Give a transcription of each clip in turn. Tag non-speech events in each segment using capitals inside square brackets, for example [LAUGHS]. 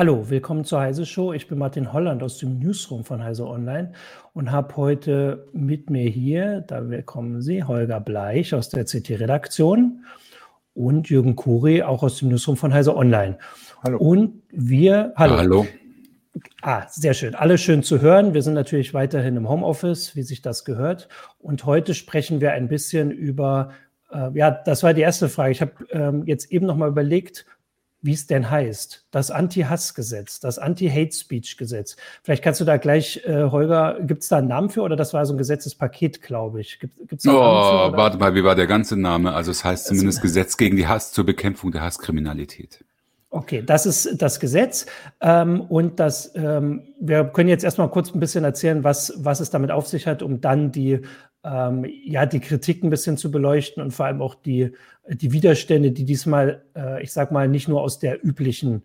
Hallo, willkommen zur Heise Show. Ich bin Martin Holland aus dem Newsroom von Heise Online und habe heute mit mir hier, da kommen Sie, Holger Bleich aus der CT-Redaktion und Jürgen Kuri auch aus dem Newsroom von Heise Online. Hallo. Und wir, hallo. hallo. Ah, sehr schön. Alle schön zu hören. Wir sind natürlich weiterhin im Homeoffice, wie sich das gehört. Und heute sprechen wir ein bisschen über, äh, ja, das war die erste Frage. Ich habe ähm, jetzt eben nochmal überlegt, wie es denn heißt. Das Anti-Hass-Gesetz, das Anti-Hate-Speech-Gesetz. Vielleicht kannst du da gleich, äh, Holger, gibt es da einen Namen für oder das war so ein Gesetzespaket, glaube ich? Gibt, gibt's da oh, für, warte mal, wie war der ganze Name? Also es heißt zumindest also, [LAUGHS] Gesetz gegen die Hass zur Bekämpfung der Hasskriminalität. Okay, das ist das Gesetz. Ähm, und das, ähm, wir können jetzt erstmal kurz ein bisschen erzählen, was, was es damit auf sich hat, um dann die, ähm, ja, die Kritik ein bisschen zu beleuchten und vor allem auch die, die Widerstände, die diesmal, äh, ich sag mal, nicht nur aus der üblichen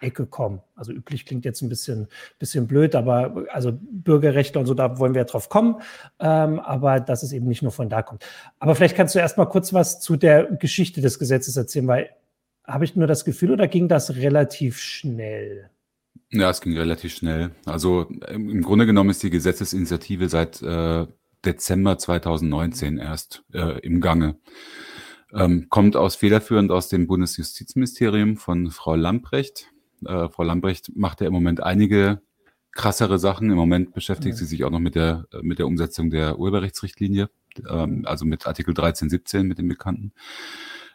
Ecke kommen. Also üblich klingt jetzt ein bisschen, bisschen blöd, aber also Bürgerrechte und so, da wollen wir ja drauf kommen. Ähm, aber dass es eben nicht nur von da kommt. Aber vielleicht kannst du erst mal kurz was zu der Geschichte des Gesetzes erzählen, weil habe ich nur das Gefühl oder ging das relativ schnell? Ja, es ging relativ schnell. Also im Grunde genommen ist die Gesetzesinitiative seit äh, Dezember 2019 erst äh, im Gange. Ähm, kommt aus federführend aus dem Bundesjustizministerium von Frau Lamprecht. Äh, Frau Lamprecht macht ja im Moment einige krassere Sachen. Im Moment beschäftigt ja. sie sich auch noch mit der, mit der Umsetzung der Urheberrechtsrichtlinie, ähm, also mit Artikel 13, 17, mit dem Bekannten.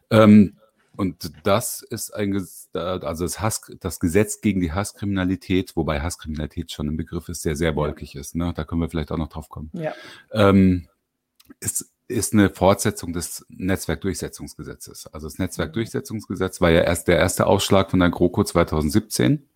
Ähm, und das ist ein, also das, Hass, das Gesetz gegen die Hasskriminalität, wobei Hasskriminalität schon ein Begriff ist, der sehr wolkig ist. Ne? Da können wir vielleicht auch noch drauf kommen. Ja. Ähm, ist, ist eine Fortsetzung des Netzwerkdurchsetzungsgesetzes. Also das Netzwerkdurchsetzungsgesetz war ja erst der erste Ausschlag von der GroKo 2017.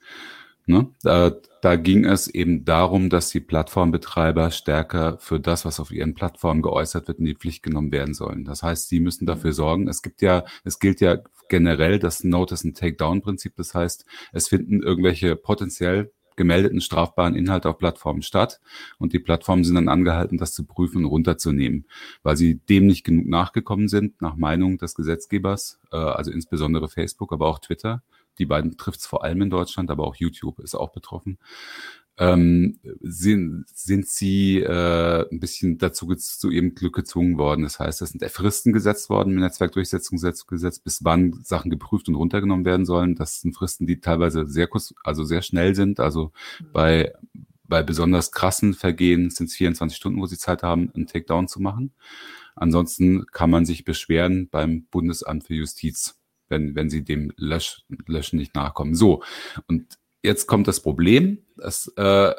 Ne? Da, da ging es eben darum, dass die Plattformbetreiber stärker für das, was auf ihren Plattformen geäußert wird, in die Pflicht genommen werden sollen. Das heißt, sie müssen dafür sorgen. Es gibt ja, es gilt ja generell das Notice and Takedown Prinzip. Das heißt, es finden irgendwelche potenziell gemeldeten strafbaren Inhalte auf Plattformen statt und die Plattformen sind dann angehalten, das zu prüfen und runterzunehmen, weil sie dem nicht genug nachgekommen sind, nach Meinung des Gesetzgebers, äh, also insbesondere Facebook, aber auch Twitter die beiden trifft es vor allem in Deutschland, aber auch YouTube ist auch betroffen. Ähm, sind, sind sie äh, ein bisschen dazu zu ihrem Glück gezwungen worden. Das heißt, es sind Fristen gesetzt worden im Netzwerkdurchsetzungsgesetz, bis wann Sachen geprüft und runtergenommen werden sollen. Das sind Fristen, die teilweise sehr kurz, also sehr schnell sind. Also bei, bei besonders krassen Vergehen sind es 24 Stunden, wo sie Zeit haben, einen Takedown zu machen. Ansonsten kann man sich beschweren beim Bundesamt für Justiz wenn, wenn sie dem Lösch, Löschen nicht nachkommen. So, und jetzt kommt das Problem. Es, äh,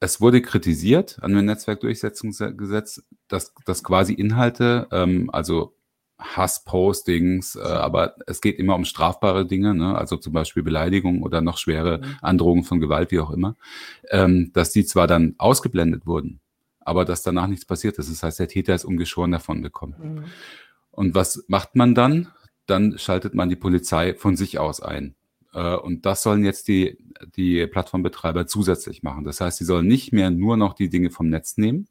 es wurde kritisiert an dem Netzwerkdurchsetzungsgesetz, dass, dass quasi Inhalte, ähm, also Hasspostings, äh, aber es geht immer um strafbare Dinge, ne? also zum Beispiel Beleidigung oder noch schwere mhm. Androhungen von Gewalt, wie auch immer, ähm, dass die zwar dann ausgeblendet wurden, aber dass danach nichts passiert ist. Das heißt, der Täter ist ungeschoren davon gekommen. Mhm. Und was macht man dann? dann schaltet man die Polizei von sich aus ein. Äh, und das sollen jetzt die, die Plattformbetreiber zusätzlich machen. Das heißt, sie sollen nicht mehr nur noch die Dinge vom Netz nehmen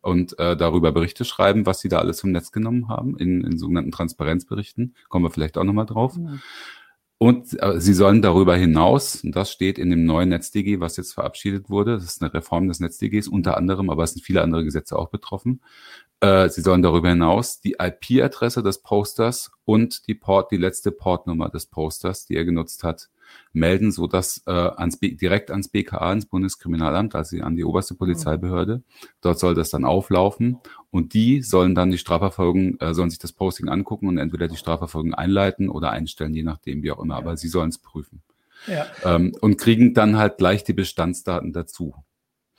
und äh, darüber Berichte schreiben, was sie da alles vom Netz genommen haben, in, in sogenannten Transparenzberichten. Kommen wir vielleicht auch nochmal drauf. Ja. Und äh, sie sollen darüber hinaus, und das steht in dem neuen NetzDG, was jetzt verabschiedet wurde, das ist eine Reform des NetzDGs unter anderem, aber es sind viele andere Gesetze auch betroffen, sie sollen darüber hinaus die IP-Adresse des Posters und die Port, die letzte Portnummer des Posters, die er genutzt hat, melden, so dass äh, ans direkt ans BKA, ans Bundeskriminalamt, also an die oberste Polizeibehörde, dort soll das dann auflaufen und die sollen dann die Strafverfolgung, äh, sollen sich das Posting angucken und entweder die Strafverfolgung einleiten oder einstellen, je nachdem, wie auch immer. Aber sie sollen es prüfen. Ja. Ähm, und kriegen dann halt gleich die Bestandsdaten dazu.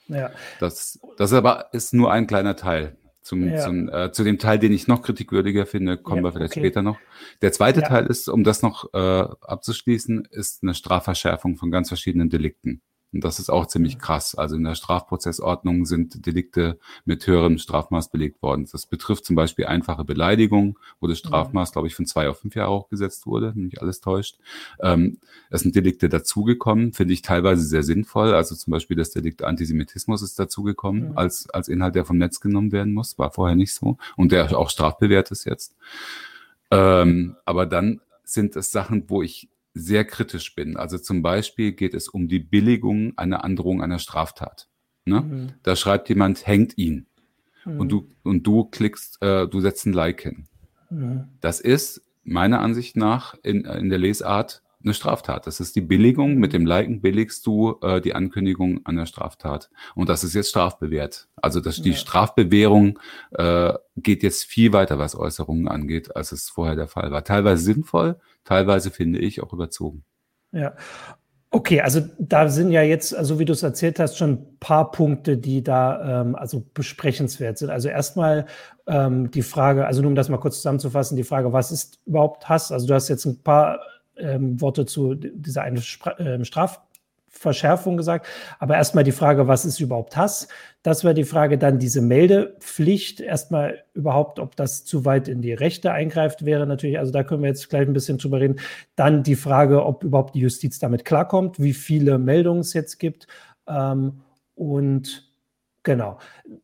Ja. Das, das aber ist nur ein kleiner Teil. Zum, ja. zum, äh, zu dem Teil, den ich noch kritikwürdiger finde, kommen ja, wir vielleicht okay. später noch. Der zweite ja. Teil ist, um das noch äh, abzuschließen, ist eine Strafverschärfung von ganz verschiedenen Delikten. Und das ist auch ziemlich krass. Also in der Strafprozessordnung sind Delikte mit höherem Strafmaß belegt worden. Das betrifft zum Beispiel einfache Beleidigung, wo das Strafmaß, glaube ich, von zwei auf fünf Jahre hochgesetzt wurde, wenn mich alles täuscht. Ähm, es sind Delikte dazugekommen, finde ich teilweise sehr sinnvoll. Also zum Beispiel das Delikt Antisemitismus ist dazugekommen mhm. als, als Inhalt, der vom Netz genommen werden muss. War vorher nicht so. Und der auch strafbewehrt ist jetzt. Ähm, aber dann sind es Sachen, wo ich sehr kritisch bin. Also zum Beispiel geht es um die Billigung einer Androhung einer Straftat. Ne? Mhm. Da schreibt jemand, hängt ihn. Mhm. Und du, und du klickst, äh, du setzt ein Like hin. Mhm. Das ist meiner Ansicht nach in, in der Lesart eine Straftat. Das ist die Billigung. Mit dem Liken billigst du äh, die Ankündigung an der Straftat. Und das ist jetzt strafbewehrt. Also das, die ja. Strafbewährung äh, geht jetzt viel weiter, was Äußerungen angeht, als es vorher der Fall war. Teilweise sinnvoll, teilweise finde ich auch überzogen. Ja. Okay, also da sind ja jetzt, so also wie du es erzählt hast, schon ein paar Punkte, die da ähm, also besprechenswert sind. Also erstmal ähm, die Frage, also nur um das mal kurz zusammenzufassen, die Frage, was ist überhaupt Hass? Also du hast jetzt ein paar ähm, Worte zu dieser einen äh, Strafverschärfung gesagt. Aber erstmal die Frage, was ist überhaupt Hass? Das wäre die Frage, dann diese Meldepflicht. Erstmal überhaupt, ob das zu weit in die Rechte eingreift, wäre natürlich, also da können wir jetzt gleich ein bisschen drüber reden. Dann die Frage, ob überhaupt die Justiz damit klarkommt, wie viele Meldungen es jetzt gibt. Ähm, und genau,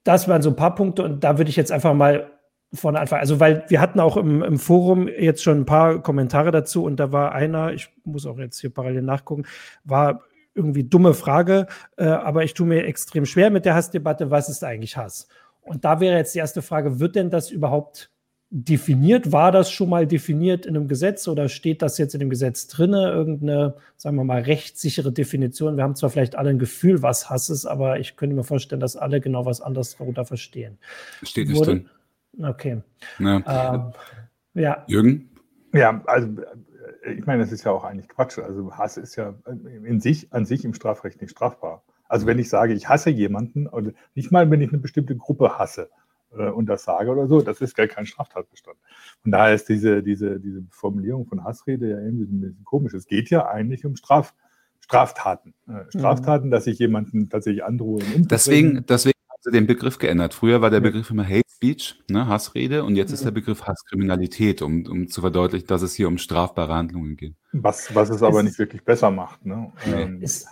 das waren so ein paar Punkte. Und da würde ich jetzt einfach mal von Anfang, also weil wir hatten auch im, im, Forum jetzt schon ein paar Kommentare dazu und da war einer, ich muss auch jetzt hier parallel nachgucken, war irgendwie dumme Frage, äh, aber ich tue mir extrem schwer mit der Hassdebatte, was ist eigentlich Hass? Und da wäre jetzt die erste Frage, wird denn das überhaupt definiert? War das schon mal definiert in einem Gesetz oder steht das jetzt in dem Gesetz drinne? Irgendeine, sagen wir mal, rechtssichere Definition? Wir haben zwar vielleicht alle ein Gefühl, was Hass ist, aber ich könnte mir vorstellen, dass alle genau was anderes darunter verstehen. Steht nicht Wurde, drin. Okay. Ja. Ähm, ja. Jürgen? Ja, also ich meine, das ist ja auch eigentlich Quatsch. Also Hass ist ja in sich, an sich im Strafrecht nicht strafbar. Also wenn ich sage, ich hasse jemanden, oder nicht mal, wenn ich eine bestimmte Gruppe hasse äh, und das sage oder so, das ist gar kein Straftatbestand. Und daher ist diese, diese, diese Formulierung von Hassrede ja irgendwie ein bisschen komisch. Es geht ja eigentlich um Straf, Straftaten. Äh, Straftaten, mhm. dass ich jemanden tatsächlich androhe. Deswegen, deswegen sie den Begriff geändert. Früher war der Begriff immer Hate Speech, ne, Hassrede, und jetzt ist der Begriff Hasskriminalität, um, um zu verdeutlichen, dass es hier um strafbare Handlungen geht. Was, was es aber ist, nicht wirklich besser macht. Ne? Ähm, ist,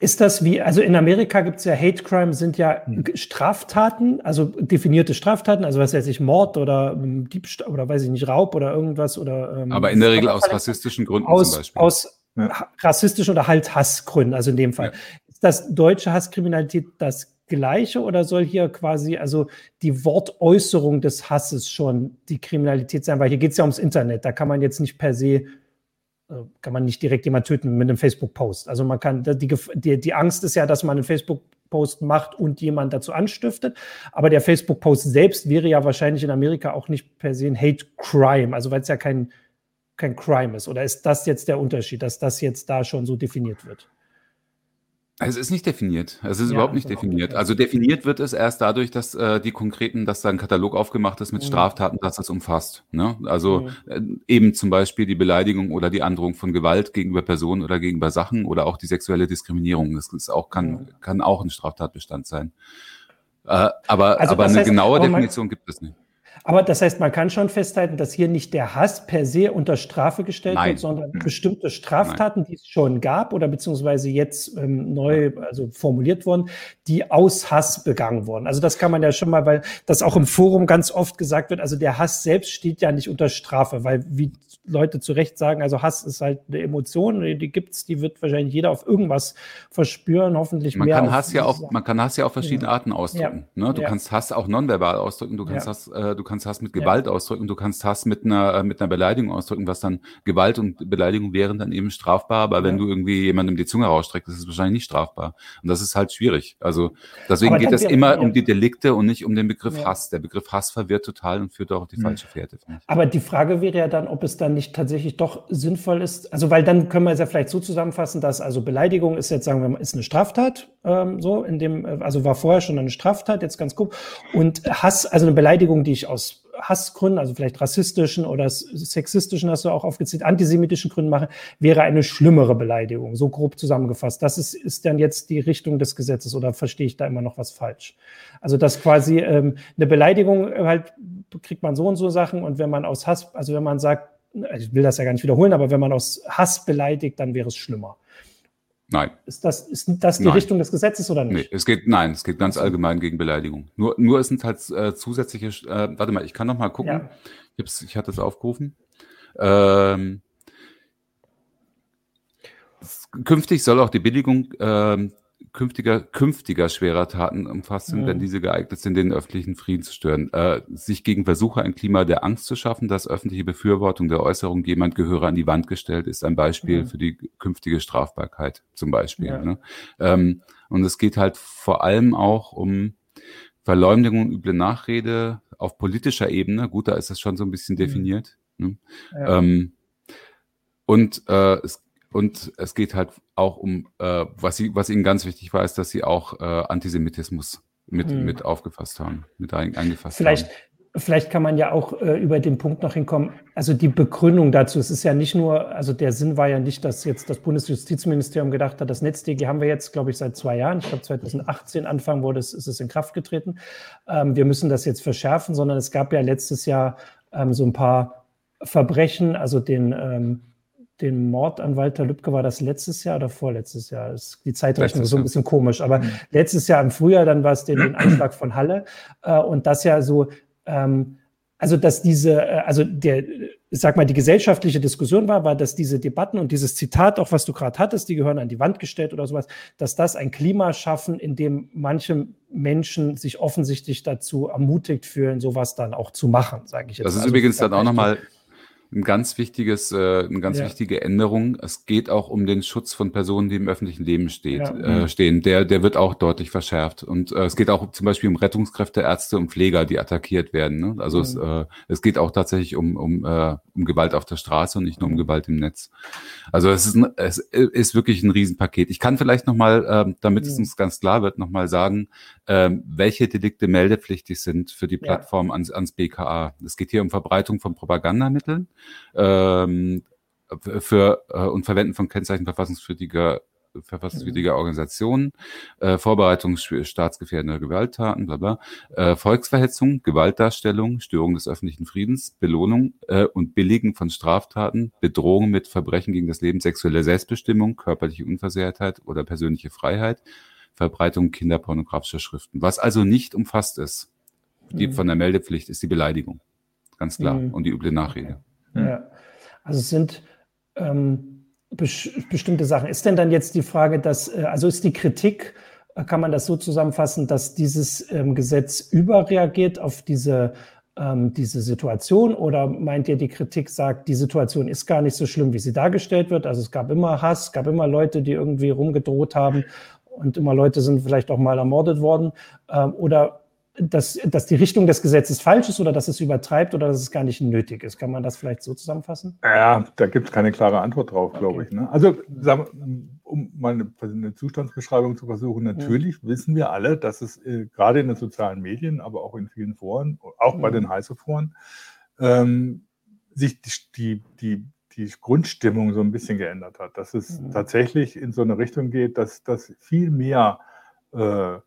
ist das wie, also in Amerika gibt es ja Hate Crime, sind ja hm. Straftaten, also definierte Straftaten, also was weiß ich, Mord oder ähm, Diebstahl oder weiß ich nicht, Raub oder irgendwas oder. Ähm, aber in der Regel aus rassistischen Gründen aus, zum Beispiel. Aus ja. rassistischen oder halt Hassgründen, also in dem Fall. Ja. Ist das deutsche Hasskriminalität das Gleiche oder soll hier quasi also die Wortäußerung des Hasses schon die Kriminalität sein? Weil hier geht es ja ums Internet. Da kann man jetzt nicht per se, äh, kann man nicht direkt jemand töten mit einem Facebook-Post. Also man kann, die, die, die Angst ist ja, dass man einen Facebook-Post macht und jemand dazu anstiftet. Aber der Facebook-Post selbst wäre ja wahrscheinlich in Amerika auch nicht per se ein Hate-Crime, also weil es ja kein, kein Crime ist. Oder ist das jetzt der Unterschied, dass das jetzt da schon so definiert wird? Es ist nicht definiert. Es ist ja, überhaupt nicht definiert. Also definiert wird es erst dadurch, dass äh, die konkreten, dass da ein Katalog aufgemacht ist mit mhm. Straftaten, dass das umfasst. Ne? Also mhm. äh, eben zum Beispiel die Beleidigung oder die Androhung von Gewalt gegenüber Personen oder gegenüber Sachen oder auch die sexuelle Diskriminierung. Das ist auch, kann, mhm. kann auch ein Straftatbestand sein. Äh, aber also aber eine heißt, genaue Definition gibt es nicht. Aber das heißt, man kann schon festhalten, dass hier nicht der Hass per se unter Strafe gestellt Nein. wird, sondern mhm. bestimmte Straftaten, die es schon gab oder beziehungsweise jetzt ähm, neu also formuliert wurden, die aus Hass begangen wurden. Also das kann man ja schon mal, weil das auch im Forum ganz oft gesagt wird, also der Hass selbst steht ja nicht unter Strafe, weil wie Leute zu Recht sagen, also Hass ist halt eine Emotion, die gibt's, die wird wahrscheinlich jeder auf irgendwas verspüren, hoffentlich man mehr. Kann Hass ja auch, man kann Hass ja auf verschiedene ja. Arten ausdrücken. Ja. Ne? Du ja. kannst Hass auch nonverbal ausdrücken, du kannst Hass, äh, du kannst Hass mit Gewalt ausdrücken, du kannst Hass mit einer, äh, mit einer Beleidigung ausdrücken, was dann Gewalt und Beleidigung wären dann eben strafbar, aber wenn du irgendwie jemandem die Zunge rausstreckst, ist es wahrscheinlich nicht strafbar. Und das ist halt schwierig. Also deswegen aber geht es immer um die Delikte und nicht um den Begriff Hass. Der Begriff Hass verwirrt total und führt auch auf die hm. falsche Fährte. Aber die Frage wäre ja dann, ob es dann nicht tatsächlich doch sinnvoll ist, also weil dann können wir es ja vielleicht so zusammenfassen, dass also Beleidigung ist jetzt, sagen wir mal, ist eine Straftat, ähm, so in dem, äh, also war vorher schon eine Straftat, jetzt ganz grob. Und Hass, also eine Beleidigung, die ich aus Hassgründen, also vielleicht rassistischen oder sexistischen, hast du auch aufgezählt, antisemitischen Gründen mache, wäre eine schlimmere Beleidigung, so grob zusammengefasst. Das ist, ist dann jetzt die Richtung des Gesetzes oder verstehe ich da immer noch was falsch? Also, dass quasi ähm, eine Beleidigung halt kriegt man so und so Sachen und wenn man aus Hass, also wenn man sagt, ich will das ja gar nicht wiederholen, aber wenn man aus Hass beleidigt, dann wäre es schlimmer. Nein. Ist das, ist das die nein. Richtung des Gesetzes oder nicht? Nee, es geht, nein, es geht ganz allgemein gegen Beleidigung. Nur, nur es sind halt äh, zusätzliche, äh, warte mal, ich kann noch mal gucken. Ja. Ich, ich hatte es aufgerufen. Ähm, künftig soll auch die Billigung äh, künftiger, künftiger schwerer Taten umfasst sind, mhm. wenn diese geeignet sind, den öffentlichen Frieden zu stören. Äh, sich gegen Versuche, ein Klima der Angst zu schaffen, dass öffentliche Befürwortung der Äußerung, jemand gehöre an die Wand gestellt, ist ein Beispiel mhm. für die künftige Strafbarkeit zum Beispiel. Ja. Ne? Ähm, und es geht halt vor allem auch um Verleumdung und üble Nachrede auf politischer Ebene. Gut, da ist das schon so ein bisschen mhm. definiert. Ne? Ja. Ähm, und äh, es und es geht halt auch um, äh, was, sie, was ihnen ganz wichtig war, ist, dass sie auch äh, Antisemitismus mit, hm. mit aufgefasst haben, mit ein, eingefasst vielleicht, haben. Vielleicht kann man ja auch äh, über den Punkt noch hinkommen, also die Begründung dazu, es ist ja nicht nur, also der Sinn war ja nicht, dass jetzt das Bundesjustizministerium gedacht hat, das NetzDG haben wir jetzt, glaube ich, seit zwei Jahren, ich glaube 2018 Anfang wurde es, ist es in Kraft getreten, ähm, wir müssen das jetzt verschärfen, sondern es gab ja letztes Jahr ähm, so ein paar Verbrechen, also den ähm, den Mord an Walter Lübcke war das letztes Jahr oder vorletztes Jahr? Ist die Zeitrechnung ist so ein bisschen komisch, aber mhm. letztes Jahr im Frühjahr, dann war es den, den [CLEARS THROAT] Anschlag von Halle äh, und das ja so, ähm, also dass diese, äh, also der, ich sag mal, die gesellschaftliche Diskussion war, war, dass diese Debatten und dieses Zitat, auch was du gerade hattest, die gehören an die Wand gestellt oder sowas, dass das ein Klima schaffen, in dem manche Menschen sich offensichtlich dazu ermutigt fühlen, sowas dann auch zu machen, sage ich jetzt. Das ist also, übrigens dann auch nochmal ein ganz wichtiges, äh, eine ganz ja. wichtige Änderung. Es geht auch um den Schutz von Personen, die im öffentlichen Leben steht, ja. äh, mhm. stehen. Der, der wird auch deutlich verschärft. Und äh, es geht auch zum Beispiel um Rettungskräfte, Ärzte und Pfleger, die attackiert werden. Ne? Also mhm. es, äh, es geht auch tatsächlich um, um, äh, um Gewalt auf der Straße und nicht nur um Gewalt im Netz. Also es ist, ein, es ist wirklich ein Riesenpaket. Ich kann vielleicht nochmal, äh, damit mhm. es uns ganz klar wird, nochmal sagen, äh, welche Delikte meldepflichtig sind für die Plattform ja. ans, ans BKA. Es geht hier um Verbreitung von Propagandamitteln ähm, für äh, und Verwenden von Kennzeichen verfassungswidriger verfassungswidriger Organisationen, äh, Vorbereitung staatsgefährdender Gewalttaten, bla bla, äh, Volksverhetzung, Gewaltdarstellung, Störung des öffentlichen Friedens, Belohnung äh, und Billigen von Straftaten, Bedrohung mit Verbrechen gegen das Leben, sexuelle Selbstbestimmung, körperliche Unversehrtheit oder persönliche Freiheit, Verbreitung kinderpornografischer Schriften. Was also nicht umfasst ist, die mhm. von der Meldepflicht, ist die Beleidigung. Ganz klar. Mhm. Und die üble Nachrede. Ja. Also es sind ähm, bestimmte Sachen. Ist denn dann jetzt die Frage, dass, äh, also ist die Kritik, äh, kann man das so zusammenfassen, dass dieses ähm, Gesetz überreagiert auf diese, ähm, diese Situation? Oder meint ihr, die Kritik sagt, die Situation ist gar nicht so schlimm, wie sie dargestellt wird? Also es gab immer Hass, es gab immer Leute, die irgendwie rumgedroht haben und immer Leute sind vielleicht auch mal ermordet worden. Ähm, oder dass, dass die Richtung des Gesetzes falsch ist oder dass es übertreibt oder dass es gar nicht nötig ist. Kann man das vielleicht so zusammenfassen? Ja, da gibt es keine klare Antwort drauf, okay. glaube ich. Ne? Also, um mal eine, eine, Zustandsbeschreibung zu versuchen, natürlich mhm. wissen wir alle, dass es äh, gerade in den sozialen Medien, aber auch in vielen Foren, auch mhm. bei den heiße Foren, ähm, sich die, die, die, die Grundstimmung so ein bisschen geändert hat. Dass es mhm. tatsächlich in so eine Richtung geht, dass, dass viel mehr äh,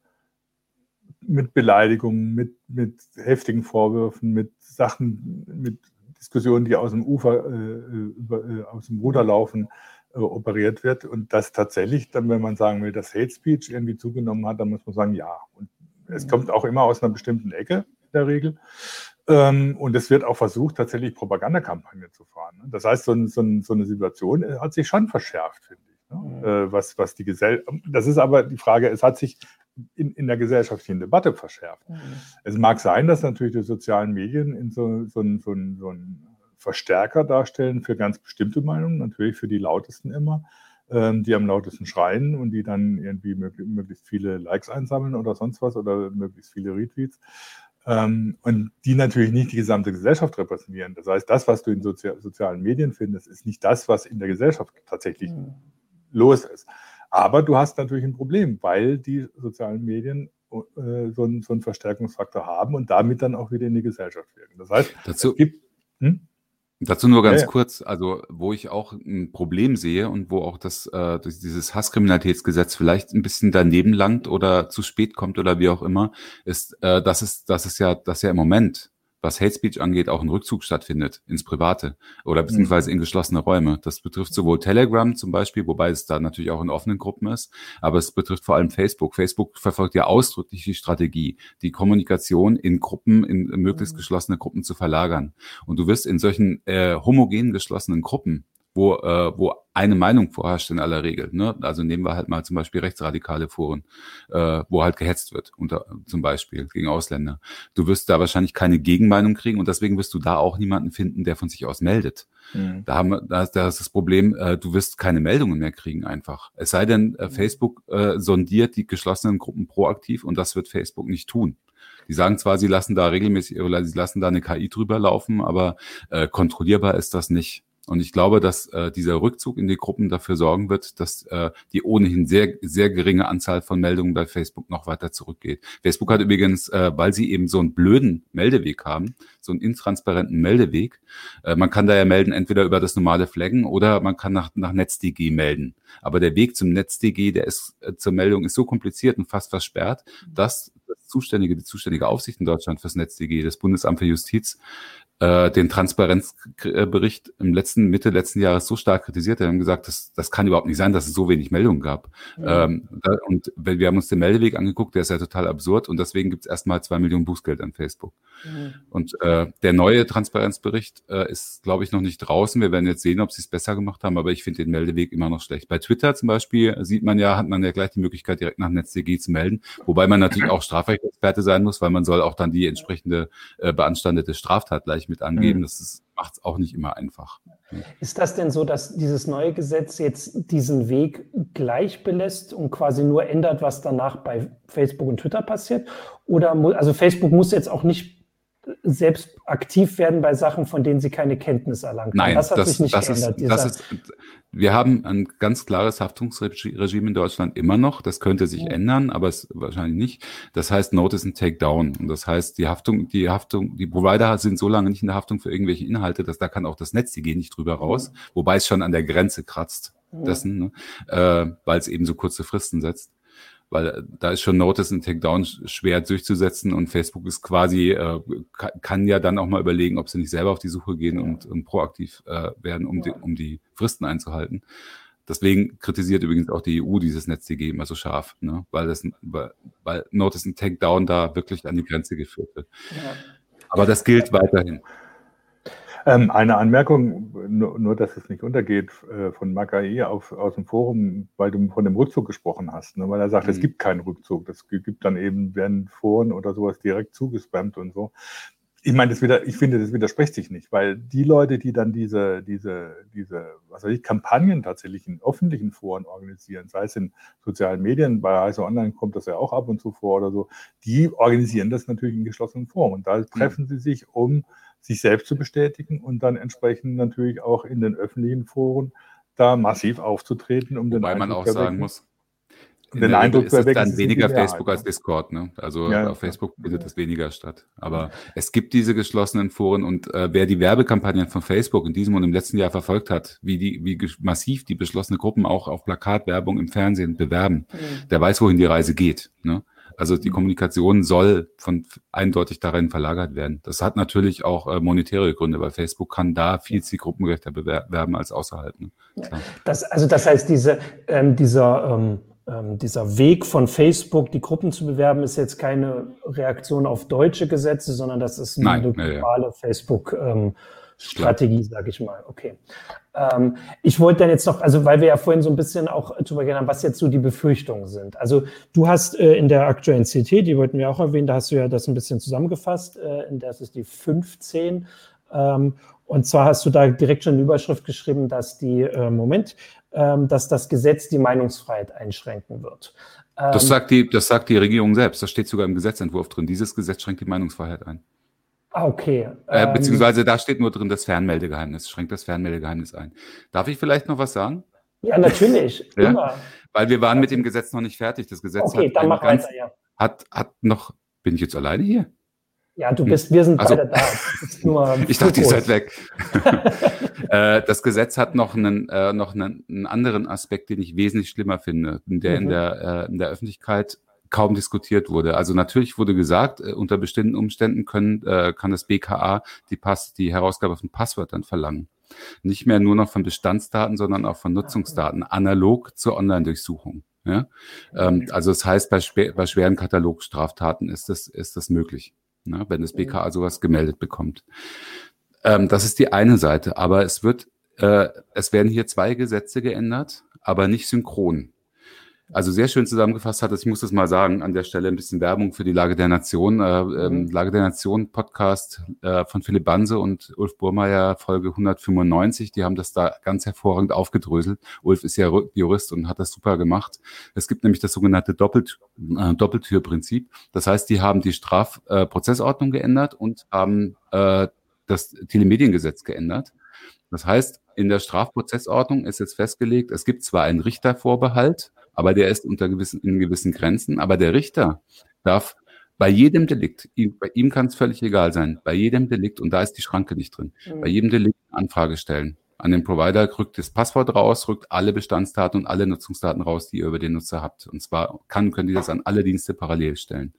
mit Beleidigungen, mit, mit heftigen Vorwürfen, mit Sachen, mit Diskussionen, die aus dem Ufer, äh, über, äh, aus dem Ruder laufen, äh, operiert wird. Und das tatsächlich, dann, wenn man sagen will, dass Hate Speech irgendwie zugenommen hat, dann muss man sagen, ja. Und es kommt auch immer aus einer bestimmten Ecke in der Regel. Ähm, und es wird auch versucht, tatsächlich Propagandakampagnen zu fahren. Ne? Das heißt, so, ein, so, ein, so, eine Situation hat sich schon verschärft, finde ich. Ne? Mhm. was, was die Gesellschaft, das ist aber die Frage, es hat sich in, in der gesellschaftlichen Debatte verschärft. Mhm. Es mag sein, dass natürlich die sozialen Medien in so, so, so, so einen Verstärker darstellen für ganz bestimmte Meinungen, natürlich für die lautesten immer, ähm, die am lautesten schreien und die dann irgendwie möglich, möglichst viele Likes einsammeln oder sonst was oder möglichst viele Retweets. Ähm, und die natürlich nicht die gesamte Gesellschaft repräsentieren. Das heißt, das, was du in Sozi sozialen Medien findest, ist nicht das, was in der Gesellschaft tatsächlich mhm. los ist. Aber du hast natürlich ein Problem, weil die sozialen Medien äh, so, einen, so, einen, Verstärkungsfaktor haben und damit dann auch wieder in die Gesellschaft wirken. Das heißt, dazu, es gibt. Hm? Dazu nur ganz ja, ja. kurz, also wo ich auch ein Problem sehe und wo auch das, äh, dieses Hasskriminalitätsgesetz vielleicht ein bisschen daneben langt oder zu spät kommt oder wie auch immer, ist, äh, dass es, dass es ja, dass ja im Moment was Hate Speech angeht, auch ein Rückzug stattfindet ins Private oder beziehungsweise mhm. in geschlossene Räume. Das betrifft sowohl Telegram zum Beispiel, wobei es da natürlich auch in offenen Gruppen ist, aber es betrifft vor allem Facebook. Facebook verfolgt ja ausdrücklich die Strategie, die Kommunikation in Gruppen, in möglichst mhm. geschlossene Gruppen zu verlagern. Und du wirst in solchen äh, homogenen geschlossenen Gruppen wo, äh, wo eine Meinung vorherrscht in aller Regel. Ne? Also nehmen wir halt mal zum Beispiel rechtsradikale Foren, äh, wo halt gehetzt wird, unter, zum Beispiel gegen Ausländer. Du wirst da wahrscheinlich keine Gegenmeinung kriegen und deswegen wirst du da auch niemanden finden, der von sich aus meldet. Mhm. Da, haben da, ist, da ist das Problem, äh, du wirst keine Meldungen mehr kriegen einfach. Es sei denn, äh, Facebook äh, sondiert die geschlossenen Gruppen proaktiv und das wird Facebook nicht tun. Die sagen zwar, sie lassen da regelmäßig, oder sie lassen da eine KI drüber laufen, aber äh, kontrollierbar ist das nicht. Und ich glaube, dass äh, dieser Rückzug in die Gruppen dafür sorgen wird, dass äh, die ohnehin sehr, sehr geringe Anzahl von Meldungen bei Facebook noch weiter zurückgeht. Facebook hat übrigens, äh, weil sie eben so einen blöden Meldeweg haben, so einen intransparenten Meldeweg, äh, man kann da ja melden, entweder über das normale Flaggen oder man kann nach, nach NetzDG melden. Aber der Weg zum NetzDG, der ist äh, zur Meldung, ist so kompliziert und fast versperrt, dass das zuständige, die zuständige Aufsicht in Deutschland fürs NetzDG, das Bundesamt für Justiz, äh, den Transparenzbericht im letzten, Mitte letzten Jahres so stark kritisiert. Wir haben gesagt, das, das kann überhaupt nicht sein, dass es so wenig Meldungen gab. Ja. Ähm, und wir haben uns den Meldeweg angeguckt, der ist ja total absurd und deswegen gibt es erstmal zwei Millionen Bußgeld an Facebook. Mhm. Und äh, der neue Transparenzbericht äh, ist, glaube ich, noch nicht draußen. Wir werden jetzt sehen, ob sie es besser gemacht haben, aber ich finde den Meldeweg immer noch schlecht. Bei Twitter zum Beispiel sieht man ja, hat man ja gleich die Möglichkeit, direkt nach NetzDG zu melden, wobei man natürlich auch Strafrechtsexperte sein muss, weil man soll auch dann die entsprechende äh, beanstandete Straftat gleich mit angeben. Mhm. Das macht es auch nicht immer einfach. Ist das denn so, dass dieses neue Gesetz jetzt diesen Weg gleich belässt und quasi nur ändert, was danach bei Facebook und Twitter passiert? Oder also Facebook muss jetzt auch nicht selbst aktiv werden bei Sachen, von denen sie keine Kenntnis erlangen. Nein, das hat das, sich nicht das geändert. Ist, das ist, wir haben ein ganz klares Haftungsregime in Deutschland immer noch. Das könnte sich ja. ändern, aber es wahrscheinlich nicht. Das heißt Notice and Take Down. Und das heißt, die Haftung, die Haftung, die Provider sind so lange nicht in der Haftung für irgendwelche Inhalte, dass da kann auch das Netz, die gehen nicht drüber raus, ja. wobei es schon an der Grenze kratzt dessen, ne? äh, weil es eben so kurze Fristen setzt weil äh, da ist schon Notice und Takedown schwer durchzusetzen und Facebook ist quasi, äh, kann ja dann auch mal überlegen, ob sie nicht selber auf die Suche gehen und, und proaktiv äh, werden, um, die, um die Fristen einzuhalten. Deswegen kritisiert übrigens auch die EU dieses NetzDG immer so scharf, ne? weil, das, weil, weil Notice und Takedown da wirklich an die Grenze geführt wird. Ja. Aber das gilt weiterhin. Ähm, eine Anmerkung, nur, nur, dass es nicht untergeht, äh, von Makai aus dem Forum, weil du von dem Rückzug gesprochen hast, ne? weil er sagt, mhm. es gibt keinen Rückzug. Das gibt dann eben, werden Foren oder sowas direkt zugespammt und so. Ich meine, das wieder, ich finde, das widerspricht sich nicht, weil die Leute, die dann diese, diese, diese, was weiß ich, Kampagnen tatsächlich in öffentlichen Foren organisieren, sei es in sozialen Medien, bei Heise Online kommt das ja auch ab und zu vor oder so, die organisieren das natürlich in geschlossenen Foren. Und da mhm. treffen mhm. sie sich, um sich selbst zu bestätigen und dann entsprechend natürlich auch in den öffentlichen Foren da massiv aufzutreten, um Wobei den man auch sagen muss, den Eindruck ist es dann weniger Facebook als Discord. Ne? Also ja, auf Facebook findet das weniger statt. Aber es gibt diese geschlossenen Foren und äh, wer die Werbekampagnen von Facebook in diesem und im letzten Jahr verfolgt hat, wie die, wie massiv die beschlossene Gruppen auch auf Plakatwerbung im Fernsehen bewerben, mhm. der weiß, wohin die Reise geht. Ne? Also die Kommunikation soll von eindeutig darin verlagert werden. Das hat natürlich auch äh, monetäre Gründe, weil Facebook kann da viel zielgruppengerechter bewerben als außerhalb. Ne? Das, also das heißt, diese, ähm, dieser, ähm, ähm, dieser Weg von Facebook, die Gruppen zu bewerben, ist jetzt keine Reaktion auf deutsche Gesetze, sondern das ist eine globale ja. Facebook- ähm, Strategie, sage ich mal. Okay. Ähm, ich wollte dann jetzt noch, also weil wir ja vorhin so ein bisschen auch drüber gehen haben, was jetzt so die Befürchtungen sind. Also du hast äh, in der aktuellen CT, die wollten wir auch erwähnen, da hast du ja das ein bisschen zusammengefasst, äh, in der ist die 15. Ähm, und zwar hast du da direkt schon eine Überschrift geschrieben, dass die, äh, Moment, ähm, dass das Gesetz die Meinungsfreiheit einschränken wird. das, ähm, sagt die, das sagt die Regierung selbst, das steht sogar im Gesetzentwurf drin. Dieses Gesetz schränkt die Meinungsfreiheit ein. Ah, okay. Äh, ähm, beziehungsweise da steht nur drin das Fernmeldegeheimnis, schränkt das Fernmeldegeheimnis ein. Darf ich vielleicht noch was sagen? Ja, natürlich. [LAUGHS] ja? Weil wir waren mit dem Gesetz noch nicht fertig. Das Gesetz okay, hat, dann mach ganz, weiter, ja. hat, hat noch. Bin ich jetzt alleine hier? Ja, du bist, wir sind also, beide da. [LAUGHS] ich dachte, ihr seid weg. [LAUGHS] äh, das Gesetz hat noch einen, äh, noch einen, einen, anderen Aspekt, den ich wesentlich schlimmer finde, der mhm. in der, äh, in der Öffentlichkeit kaum diskutiert wurde. Also natürlich wurde gesagt, äh, unter bestimmten Umständen können, äh, kann das BKA die, Pass, die Herausgabe von Passwörtern verlangen. Nicht mehr nur noch von Bestandsdaten, sondern auch von Nutzungsdaten, analog zur Online-Durchsuchung. Ja? Ähm, also das heißt, bei, bei schweren Katalogstraftaten ist das, ist das möglich, ne? wenn das BKA sowas gemeldet bekommt. Ähm, das ist die eine Seite, aber es wird äh, es werden hier zwei Gesetze geändert, aber nicht synchron. Also sehr schön zusammengefasst hat ich muss das mal sagen, an der Stelle ein bisschen Werbung für die Lage der Nation. Äh, ähm, mhm. Lage der Nation Podcast äh, von Philipp Banse und Ulf Burmeier, Folge 195. Die haben das da ganz hervorragend aufgedröselt. Ulf ist ja Jurist und hat das super gemacht. Es gibt nämlich das sogenannte Doppelt, äh, Doppeltürprinzip. Das heißt, die haben die Strafprozessordnung äh, geändert und haben äh, das Telemediengesetz geändert. Das heißt, in der Strafprozessordnung ist jetzt festgelegt, es gibt zwar einen Richtervorbehalt, aber der ist unter gewissen, in gewissen Grenzen. Aber der Richter darf bei jedem Delikt, ihm, bei ihm kann es völlig egal sein, bei jedem Delikt, und da ist die Schranke nicht drin, mhm. bei jedem Delikt eine Anfrage stellen. An den Provider rückt das Passwort raus, rückt alle Bestandsdaten und alle Nutzungsdaten raus, die ihr über den Nutzer habt. Und zwar kann, können die das an alle Dienste parallel stellen.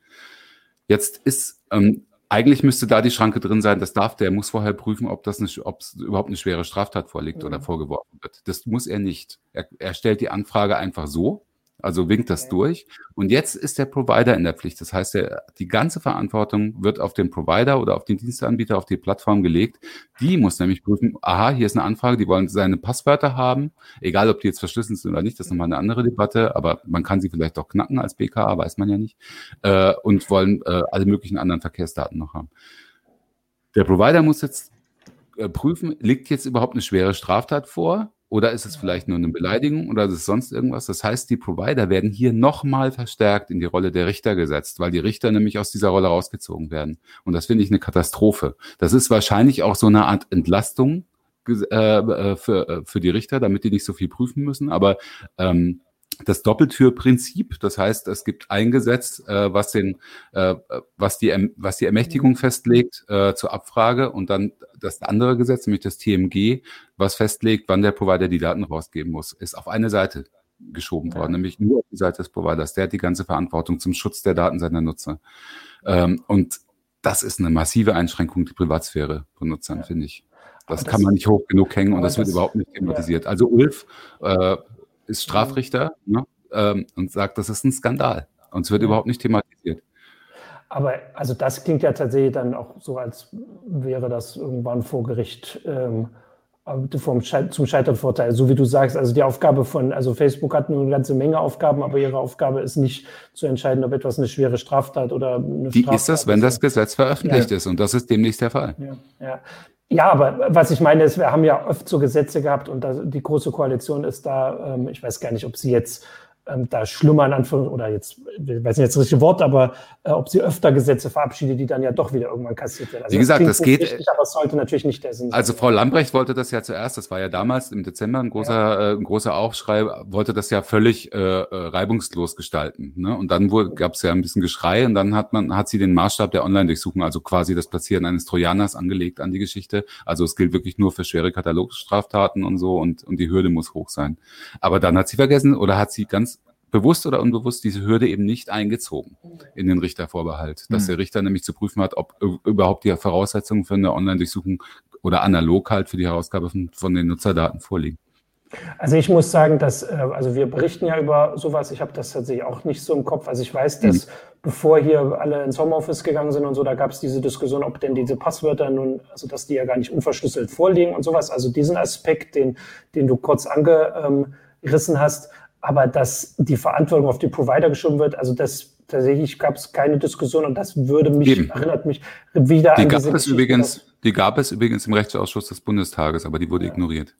Jetzt ist ähm, eigentlich müsste da die Schranke drin sein, das darf der, muss vorher prüfen, ob das eine, ob es überhaupt eine schwere Straftat vorliegt mhm. oder vorgeworfen wird. Das muss er nicht. Er, er stellt die Anfrage einfach so also winkt das durch. Und jetzt ist der Provider in der Pflicht. Das heißt, der, die ganze Verantwortung wird auf den Provider oder auf den Dienstanbieter, auf die Plattform gelegt. Die muss nämlich prüfen, aha, hier ist eine Anfrage, die wollen seine Passwörter haben. Egal, ob die jetzt verschlüsselt sind oder nicht, das ist nochmal eine andere Debatte. Aber man kann sie vielleicht auch knacken als BKA, weiß man ja nicht. Äh, und wollen äh, alle möglichen anderen Verkehrsdaten noch haben. Der Provider muss jetzt äh, prüfen, liegt jetzt überhaupt eine schwere Straftat vor? Oder ist es vielleicht nur eine Beleidigung oder ist es sonst irgendwas? Das heißt, die Provider werden hier nochmal verstärkt in die Rolle der Richter gesetzt, weil die Richter nämlich aus dieser Rolle rausgezogen werden. Und das finde ich eine Katastrophe. Das ist wahrscheinlich auch so eine Art Entlastung äh, äh, für, äh, für die Richter, damit die nicht so viel prüfen müssen. Aber ähm, das Doppeltürprinzip. Das heißt, es gibt ein Gesetz, äh, was den, äh, was die, erm-, was die Ermächtigung festlegt äh, zur Abfrage und dann das andere Gesetz, nämlich das TMG, was festlegt, wann der Provider die Daten rausgeben muss, ist auf eine Seite geschoben ja. worden, nämlich nur auf die Seite des Providers. Der hat die ganze Verantwortung zum Schutz der Daten seiner Nutzer. Ähm, und das ist eine massive Einschränkung der Privatsphäre von Nutzern, ja. finde ich. Das, das, kann man nicht hoch genug hängen und das, das wird überhaupt nicht thematisiert. Ja. Also Ulf äh, ist Strafrichter ne, ähm, und sagt, das ist ein Skandal. Und es wird überhaupt nicht thematisiert. Aber also das klingt ja tatsächlich dann auch so, als wäre das irgendwann vor Gericht ähm, vom Schei zum Scheiternvorteil, so wie du sagst. Also die Aufgabe von, also Facebook hat nur eine ganze Menge Aufgaben, aber ihre Aufgabe ist nicht zu entscheiden, ob etwas eine schwere Straftat oder eine Die Straftat ist das, wenn das Gesetz veröffentlicht ja. ist und das ist demnächst der Fall. Ja, ja. Ja, aber was ich meine ist, wir haben ja oft so Gesetze gehabt und die Große Koalition ist da, ähm, ich weiß gar nicht, ob sie jetzt ähm, da schlummern, Anführungs oder jetzt, ich weiß nicht jetzt das richtige Wort, aber äh, ob sie öfter Gesetze verabschiedet, die dann ja doch wieder irgendwann kassiert werden. Also Wie gesagt, das, das geht. Richtig, aber es sollte natürlich nicht der Sinn sein. Also Frau Lambrecht wollte das ja zuerst, das war ja damals im Dezember ein großer, ja. äh, ein großer Aufschrei, wollte das ja völlig äh, äh reibungslos gestalten. Ne? Und dann gab es ja ein bisschen Geschrei und dann hat man, hat sie den Maßstab der Online-Durchsuchung, also quasi das Platzieren eines Trojaners angelegt an die Geschichte. Also es gilt wirklich nur für schwere Katalogstraftaten und so und, und die Hürde muss hoch sein. Aber dann hat sie vergessen oder hat sie ganz bewusst oder unbewusst diese Hürde eben nicht eingezogen in den Richtervorbehalt, dass mhm. der Richter nämlich zu prüfen hat, ob überhaupt die Voraussetzungen für eine Online-Durchsuchung oder analog halt für die Herausgabe von, von den Nutzerdaten vorliegen. Also ich muss sagen, dass, äh, also wir berichten ja über sowas, ich habe das tatsächlich auch nicht so im Kopf. Also ich weiß, dass mhm. bevor hier alle ins Homeoffice gegangen sind und so, da gab es diese Diskussion, ob denn diese Passwörter nun, also dass die ja gar nicht unverschlüsselt vorliegen und sowas. Also diesen Aspekt, den, den du kurz angerissen hast, aber dass die Verantwortung auf die Provider geschoben wird, also das tatsächlich gab es keine Diskussion und das würde mich, Eben. erinnert mich wieder die an gab es übrigens, Die gab es übrigens im Rechtsausschuss des Bundestages, aber die wurde ja. ignoriert.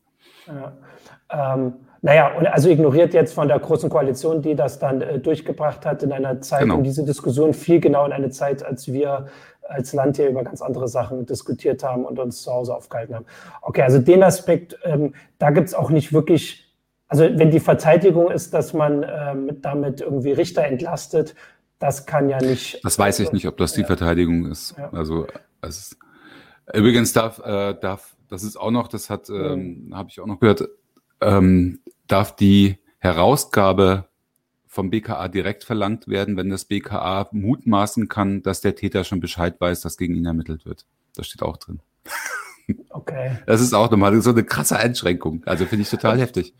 Ja. Ähm, naja, und also ignoriert jetzt von der Großen Koalition, die das dann äh, durchgebracht hat in einer Zeit, genau. und diese Diskussion viel genau in einer Zeit, als wir als Land hier über ganz andere Sachen diskutiert haben und uns zu Hause aufgehalten haben. Okay, also den Aspekt, ähm, da gibt es auch nicht wirklich also wenn die Verteidigung ist, dass man ähm, damit irgendwie Richter entlastet, das kann ja nicht. Das weiß ich nicht, ob das die ja. Verteidigung ist. Ja. Also es, übrigens darf, äh, darf, das ist auch noch, das hat, ähm, mhm. habe ich auch noch gehört, ähm, darf die Herausgabe vom BKA direkt verlangt werden, wenn das BKA mutmaßen kann, dass der Täter schon Bescheid weiß, dass gegen ihn ermittelt wird. Das steht auch drin. Okay. Das ist auch nochmal so eine krasse Einschränkung. Also finde ich total heftig.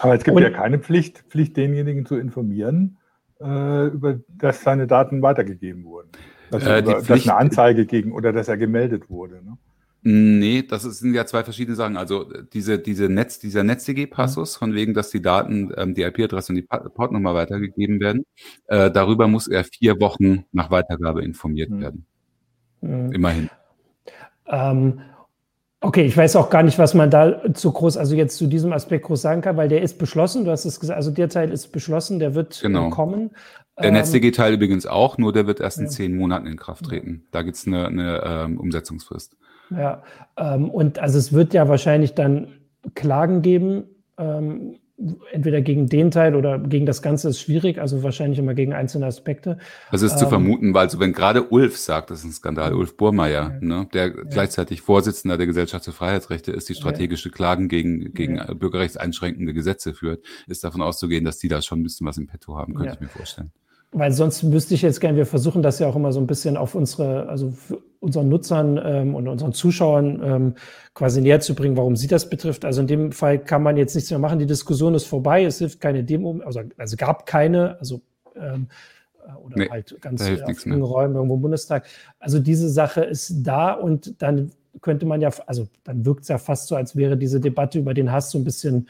Aber es gibt Und, ja keine Pflicht, Pflicht, denjenigen zu informieren, äh, über, dass seine Daten weitergegeben wurden. Dass, äh, über, Pflicht, dass eine Anzeige gegen oder dass er gemeldet wurde. Ne? Nee, das sind ja zwei verschiedene Sachen. Also diese, diese Netz, dieser NetzDG-Passus, von wegen, dass die Daten, ähm, die IP-Adresse und die Portnummer weitergegeben werden, äh, darüber muss er vier Wochen nach Weitergabe informiert mhm. werden. Mhm. Immerhin. Ähm, okay, ich weiß auch gar nicht, was man da zu groß, also jetzt zu diesem Aspekt groß sagen kann, weil der ist beschlossen, du hast es gesagt, also der Teil ist beschlossen, der wird genau. kommen. Der NetzDG-Teil übrigens auch, nur der wird erst in ja. zehn Monaten in Kraft treten. Da gibt es eine, eine ähm, Umsetzungsfrist. Ja, ähm, und also es wird ja wahrscheinlich dann Klagen geben, ähm, entweder gegen den Teil oder gegen das Ganze ist schwierig, also wahrscheinlich immer gegen einzelne Aspekte. Das ist ähm, zu vermuten, weil also wenn gerade Ulf sagt, das ist ein Skandal, Ulf Burmeier, ja. ne, der ja. gleichzeitig Vorsitzender der Gesellschaft für Freiheitsrechte ist, die strategische Klagen gegen, gegen bürgerrechtseinschränkende Gesetze führt, ist davon auszugehen, dass die da schon ein bisschen was im Petto haben, könnte ich mir vorstellen. Weil sonst wüsste ich jetzt gerne, wir versuchen das ja auch immer so ein bisschen auf unsere, also unseren Nutzern ähm, und unseren Zuschauern ähm, quasi näher zu bringen, warum sie das betrifft. Also in dem Fall kann man jetzt nichts mehr machen. Die Diskussion ist vorbei. Es hilft keine Demo, also, also gab keine, also ähm, äh, oder nee, halt ganz äh, auf engen Räumen irgendwo im Bundestag. Also diese Sache ist da und dann könnte man ja, also dann wirkt es ja fast so, als wäre diese Debatte über den Hass so ein bisschen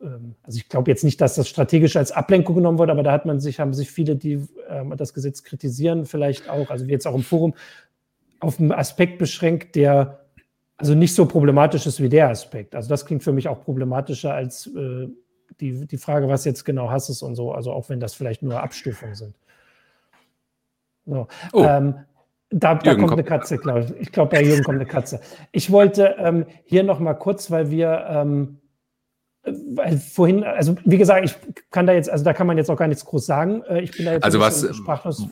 also ich glaube jetzt nicht, dass das strategisch als Ablenkung genommen wurde, aber da hat man sich, haben sich viele, die ähm, das Gesetz kritisieren, vielleicht auch, also wie jetzt auch im Forum, auf einen Aspekt beschränkt, der also nicht so problematisch ist wie der Aspekt. Also das klingt für mich auch problematischer als äh, die, die Frage, was jetzt genau Hass ist und so, also auch wenn das vielleicht nur Abstufungen sind. So. Oh. Ähm, da, da kommt eine Katze, glaube ich. Ich glaube, bei Jürgen kommt eine Katze. Ich wollte ähm, hier noch mal kurz, weil wir ähm, weil vorhin, also wie gesagt, ich kann da jetzt, also da kann man jetzt auch gar nichts groß sagen. Äh, ich bin da jetzt also was, sprachlos.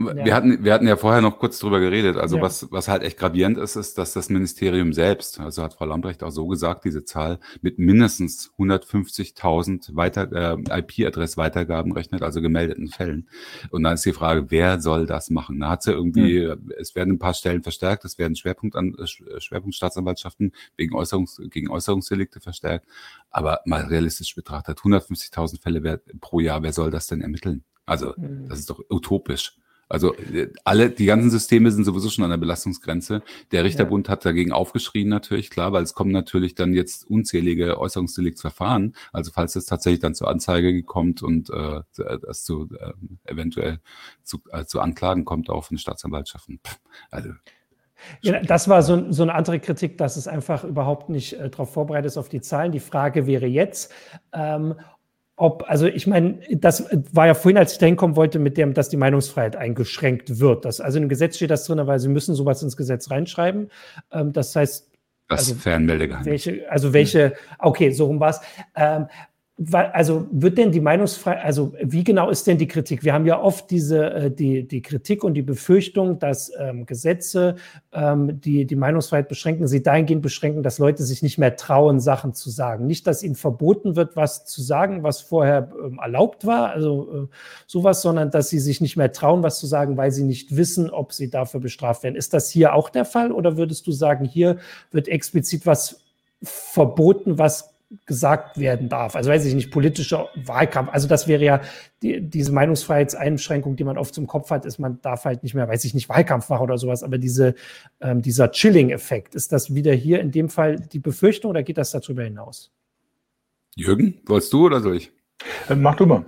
Ja. Wir, hatten, wir hatten ja vorher noch kurz drüber geredet. Also ja. was, was halt echt gravierend ist, ist, dass das Ministerium selbst, also hat Frau Lambrecht auch so gesagt, diese Zahl mit mindestens 150.000 weiter, äh, IP-Adress-Weitergaben rechnet, also gemeldeten Fällen. Und dann ist die Frage, wer soll das machen? Da hat sie irgendwie, mhm. es werden ein paar Stellen verstärkt, es werden Schwerpunkt an, äh, Schwerpunktstaatsanwaltschaften wegen Äußerungs, gegen Äußerungsdelikte verstärkt. Aber mal realistisch betrachtet, 150.000 Fälle pro Jahr, wer soll das denn ermitteln? Also, mhm. das ist doch utopisch. Also äh, alle, die ganzen Systeme sind sowieso schon an der Belastungsgrenze. Der Richterbund ja. hat dagegen aufgeschrien natürlich, klar, weil es kommen natürlich dann jetzt unzählige Äußerungsdeliktsverfahren. Also falls es tatsächlich dann zur Anzeige kommt und äh, das zu äh, eventuell zu, äh, zu Anklagen kommt auch von Staatsanwaltschaften. Pff, also ja, das war so, so, eine andere Kritik, dass es einfach überhaupt nicht äh, darauf vorbereitet ist auf die Zahlen. Die Frage wäre jetzt, ähm, ob, also ich meine, das war ja vorhin, als ich da hinkommen wollte, mit dem, dass die Meinungsfreiheit eingeschränkt wird. Das, also im Gesetz steht das drin, weil sie müssen sowas ins Gesetz reinschreiben. Ähm, das heißt, das also, Fernmeldegeheimnis. Welche, also welche, okay, so rum war's. Ähm, also wird denn die Meinungsfreiheit, also wie genau ist denn die Kritik? Wir haben ja oft diese, äh, die, die Kritik und die Befürchtung, dass ähm, Gesetze, ähm, die die Meinungsfreiheit beschränken, sie dahingehend beschränken, dass Leute sich nicht mehr trauen, Sachen zu sagen. Nicht, dass ihnen verboten wird, was zu sagen, was vorher ähm, erlaubt war, also äh, sowas, sondern dass sie sich nicht mehr trauen, was zu sagen, weil sie nicht wissen, ob sie dafür bestraft werden. Ist das hier auch der Fall oder würdest du sagen, hier wird explizit was verboten, was gesagt werden darf. Also weiß ich nicht, politischer Wahlkampf. Also das wäre ja die, diese Meinungsfreiheitseinschränkung, die man oft zum Kopf hat, ist, man darf halt nicht mehr, weiß ich nicht, Wahlkampf machen oder sowas, aber diese, ähm, dieser Chilling-Effekt, ist das wieder hier in dem Fall die Befürchtung oder geht das darüber hinaus? Jürgen, wolltest du oder soll ich? Äh, mach du mal.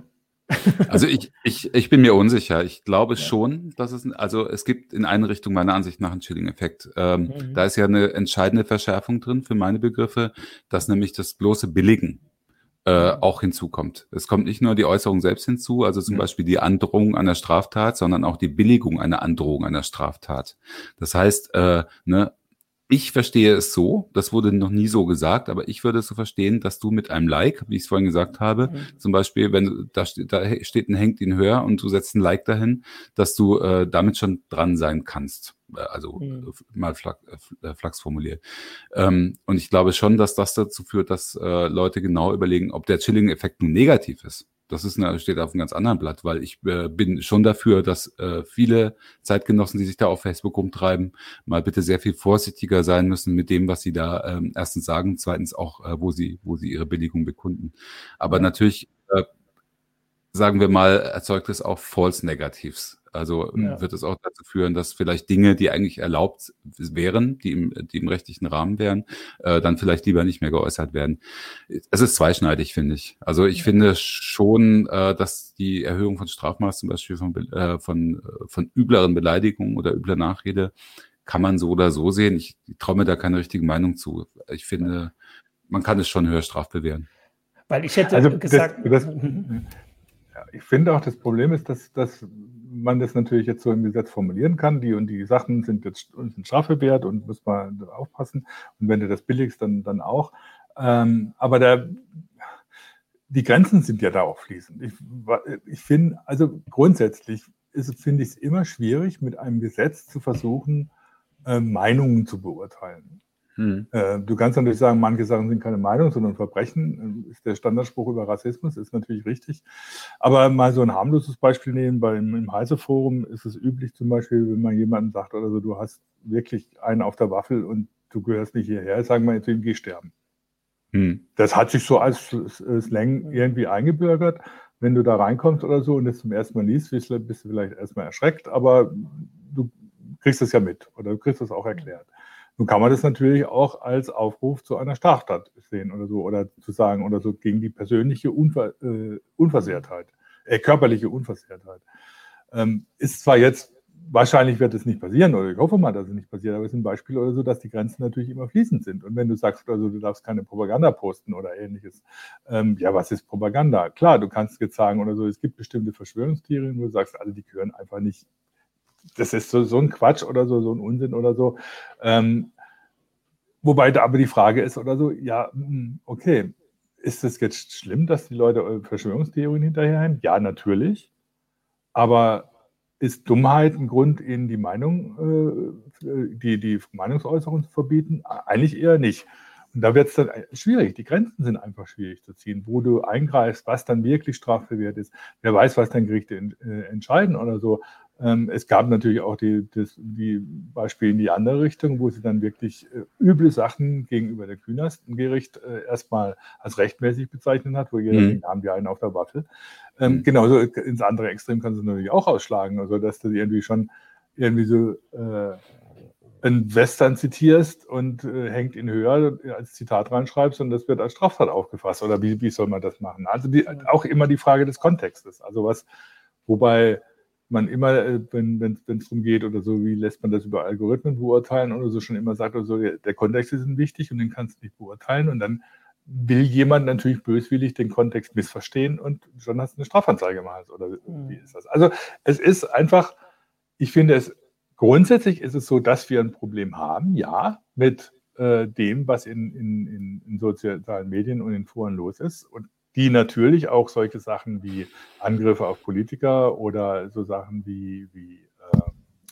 Also ich, ich, ich bin mir unsicher. Ich glaube ja. schon, dass es, also es gibt in eine Richtung meiner Ansicht nach einen Chilling-Effekt. Ähm, mhm. Da ist ja eine entscheidende Verschärfung drin für meine Begriffe, dass nämlich das bloße Billigen äh, mhm. auch hinzukommt. Es kommt nicht nur die Äußerung selbst hinzu, also zum mhm. Beispiel die Androhung einer Straftat, sondern auch die Billigung einer Androhung einer Straftat. Das heißt, äh, ne, ich verstehe es so, das wurde noch nie so gesagt, aber ich würde es so verstehen, dass du mit einem Like, wie ich es vorhin gesagt habe, mhm. zum Beispiel, wenn da steht, da steht ein Hängt ihn höher und du setzt ein Like dahin, dass du äh, damit schon dran sein kannst. Äh, also mhm. mal flach, äh, flachs formuliert. Ähm, und ich glaube schon, dass das dazu führt, dass äh, Leute genau überlegen, ob der Chilling-Effekt nun negativ ist. Das ist eine, steht auf einem ganz anderen Blatt, weil ich äh, bin schon dafür, dass äh, viele Zeitgenossen, die sich da auf Facebook rumtreiben, mal bitte sehr viel vorsichtiger sein müssen mit dem, was sie da ähm, erstens sagen, zweitens auch, äh, wo sie, wo sie ihre Billigung bekunden. Aber natürlich, äh, sagen wir mal, erzeugt es auch False Negatives. Also ja. wird es auch dazu führen, dass vielleicht Dinge, die eigentlich erlaubt wären, die im, die im rechtlichen Rahmen wären, äh, dann vielleicht lieber nicht mehr geäußert werden. Es ist zweischneidig, finde ich. Also ich ja. finde schon, äh, dass die Erhöhung von Strafmaß zum Beispiel von, äh, von, von übleren Beleidigungen oder übler Nachrede kann man so oder so sehen. Ich traue mir da keine richtige Meinung zu. Ich finde, man kann es schon höher strafbewähren. Weil ich hätte also gesagt. Das, das, ja, ich finde auch, das Problem ist, dass, dass man das natürlich jetzt so im Gesetz formulieren kann. Die und die Sachen sind jetzt sind strafbewehrt und muss man aufpassen. Und wenn du das billigst, dann, dann auch. Ähm, aber der, die Grenzen sind ja da auch fließend. Ich, ich finde, also grundsätzlich finde ich es immer schwierig, mit einem Gesetz zu versuchen, äh, Meinungen zu beurteilen. Hm. Äh, du kannst natürlich sagen, manche Sachen sind keine Meinung, sondern Verbrechen. Äh, ist der Standardspruch über Rassismus, ist natürlich richtig. Aber mal so ein harmloses Beispiel nehmen, beim, im Heise-Forum ist es üblich zum Beispiel, wenn man jemandem sagt, oder so, du hast wirklich einen auf der Waffel und du gehörst nicht hierher, sagen wir zu ihm, geh sterben. Hm. Das hat sich so als Slang irgendwie eingebürgert. Wenn du da reinkommst oder so und das zum ersten Mal liest, bist du vielleicht erstmal erschreckt, aber du kriegst es ja mit oder du kriegst es auch erklärt. Nun kann man das natürlich auch als Aufruf zu einer Straftat sehen oder so oder zu sagen oder so gegen die persönliche Unver äh, Unversehrtheit, äh, körperliche Unversehrtheit. Ähm, ist zwar jetzt, wahrscheinlich wird es nicht passieren oder ich hoffe mal, dass es nicht passiert, aber es ist ein Beispiel oder so, dass die Grenzen natürlich immer fließend sind. Und wenn du sagst, also du darfst keine Propaganda posten oder ähnliches, ähm, ja, was ist Propaganda? Klar, du kannst jetzt sagen oder so, es gibt bestimmte Verschwörungstheorien, wo du sagst, alle, die gehören einfach nicht das ist so, so ein Quatsch oder so, so ein Unsinn oder so. Ähm, wobei da aber die Frage ist oder so, ja, hm, okay, ist es jetzt schlimm, dass die Leute Verschwörungstheorien hinterherhängen? Ja, natürlich. Aber ist Dummheit ein Grund, ihnen die Meinung, äh, die, die Meinungsäußerung zu verbieten? Eigentlich eher nicht. Und da wird es dann schwierig. Die Grenzen sind einfach schwierig zu ziehen, wo du eingreifst, was dann wirklich strafbewehrt ist. Wer weiß, was dann Gerichte äh, entscheiden oder so. Ähm, es gab natürlich auch die, das, die Beispiele in die andere Richtung, wo sie dann wirklich äh, üble Sachen gegenüber der Künast im Gericht äh, erstmal als rechtmäßig bezeichnet hat, wo jeder mhm. denkt, haben wir einen auf der Waffe. Ähm, mhm. Genauso ins andere Extrem kann es natürlich auch ausschlagen, also dass du irgendwie schon irgendwie so äh, ein Western zitierst und äh, hängt ihn höher als Zitat reinschreibst und das wird als Straftat aufgefasst. Oder wie, wie soll man das machen? Also die, auch immer die Frage des Kontextes. Also was, wobei man immer, äh, wenn es darum geht oder so, wie lässt man das über Algorithmen beurteilen oder so, schon immer sagt oder so, der Kontext ist wichtig und den kannst du nicht beurteilen und dann will jemand natürlich böswillig den Kontext missverstehen und schon hast du eine Strafanzeige gemacht oder mhm. wie ist das? Also es ist einfach, ich finde es, grundsätzlich ist es so, dass wir ein Problem haben, ja, mit äh, dem, was in, in, in, in sozialen Medien und in Foren los ist und die natürlich auch solche Sachen wie Angriffe auf Politiker oder so Sachen wie, wie äh,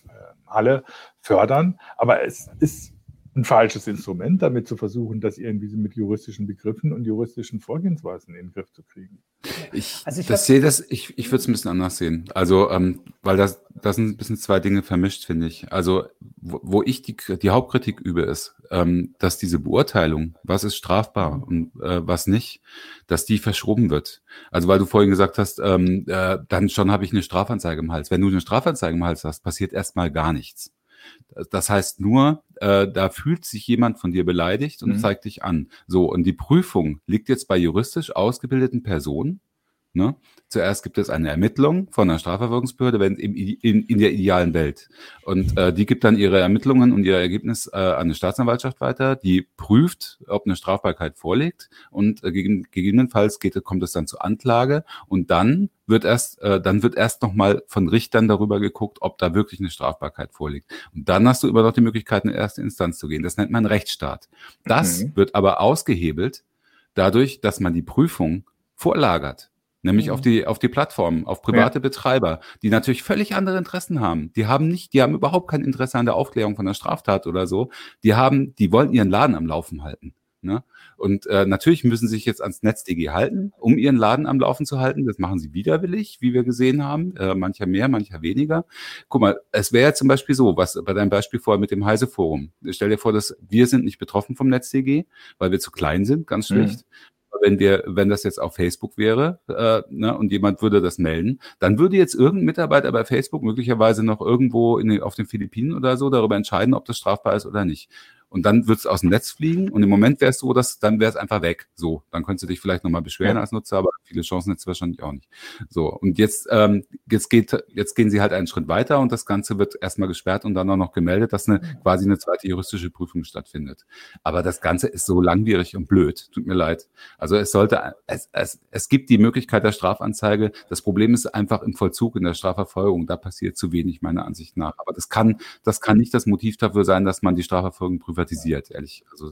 äh, Halle fördern. Aber es ist ein falsches Instrument, damit zu versuchen, das irgendwie mit juristischen Begriffen und juristischen Vorgehensweisen in den Griff zu kriegen. Ich, also ich das sehe das, ich, ich würde es ein bisschen anders sehen. Also, ähm, weil das, das sind ein bisschen zwei Dinge vermischt, finde ich. Also, wo, wo ich die, die Hauptkritik übe, ist, ähm, dass diese Beurteilung, was ist strafbar und äh, was nicht, dass die verschoben wird. Also, weil du vorhin gesagt hast, ähm, äh, dann schon habe ich eine Strafanzeige im Hals. Wenn du eine Strafanzeige im Hals hast, passiert erstmal gar nichts. Das heißt nur, äh, da fühlt sich jemand von dir beleidigt und mhm. zeigt dich an. So, und die Prüfung liegt jetzt bei juristisch ausgebildeten Personen. Ne? Zuerst gibt es eine Ermittlung von einer Strafverfolgungsbehörde wenn, in, in, in der idealen Welt. Und äh, die gibt dann ihre Ermittlungen und ihr Ergebnis äh, an eine Staatsanwaltschaft weiter, die prüft, ob eine Strafbarkeit vorliegt und äh, gegen, gegebenenfalls geht, kommt es dann zur Anklage und dann wird erst, äh, dann wird erst nochmal von Richtern darüber geguckt, ob da wirklich eine Strafbarkeit vorliegt. Und dann hast du immer noch die Möglichkeit, in erste Instanz zu gehen. Das nennt man Rechtsstaat. Das mhm. wird aber ausgehebelt dadurch, dass man die Prüfung vorlagert. Nämlich mhm. auf die, auf die Plattformen, auf private ja. Betreiber, die natürlich völlig andere Interessen haben. Die haben nicht, die haben überhaupt kein Interesse an der Aufklärung von der Straftat oder so. Die haben, die wollen ihren Laden am Laufen halten. Ne? Und äh, natürlich müssen sie sich jetzt ans NetzDG halten, um ihren Laden am Laufen zu halten. Das machen sie widerwillig, wie wir gesehen haben. Äh, mancher mehr, mancher weniger. Guck mal, es wäre ja zum Beispiel so, was bei deinem Beispiel vorher mit dem Heise-Forum. Stell dir vor, dass wir sind nicht betroffen vom NetzDG, weil wir zu klein sind, ganz mhm. schlicht. Mhm wenn wir, wenn das jetzt auf Facebook wäre äh, ne, und jemand würde das melden, dann würde jetzt irgendein Mitarbeiter bei Facebook möglicherweise noch irgendwo in den, auf den Philippinen oder so darüber entscheiden, ob das strafbar ist oder nicht und dann wird es aus dem Netz fliegen und im Moment wäre es so, dass dann wäre es einfach weg. So, dann könntest du dich vielleicht nochmal beschweren ja. als Nutzer, aber viele Chancen jetzt wahrscheinlich auch nicht. So, und jetzt, ähm, jetzt geht, jetzt gehen sie halt einen Schritt weiter und das Ganze wird erstmal gesperrt und dann auch noch gemeldet, dass eine quasi eine zweite juristische Prüfung stattfindet. Aber das Ganze ist so langwierig und blöd. Tut mir leid. Also es sollte, es, es, es gibt die Möglichkeit der Strafanzeige. Das Problem ist einfach im Vollzug, in der Strafverfolgung. Da passiert zu wenig, meiner Ansicht nach. Aber das kann, das kann nicht das Motiv dafür sein, dass man die Strafverfolgung prüft privatisiert, ehrlich. Also,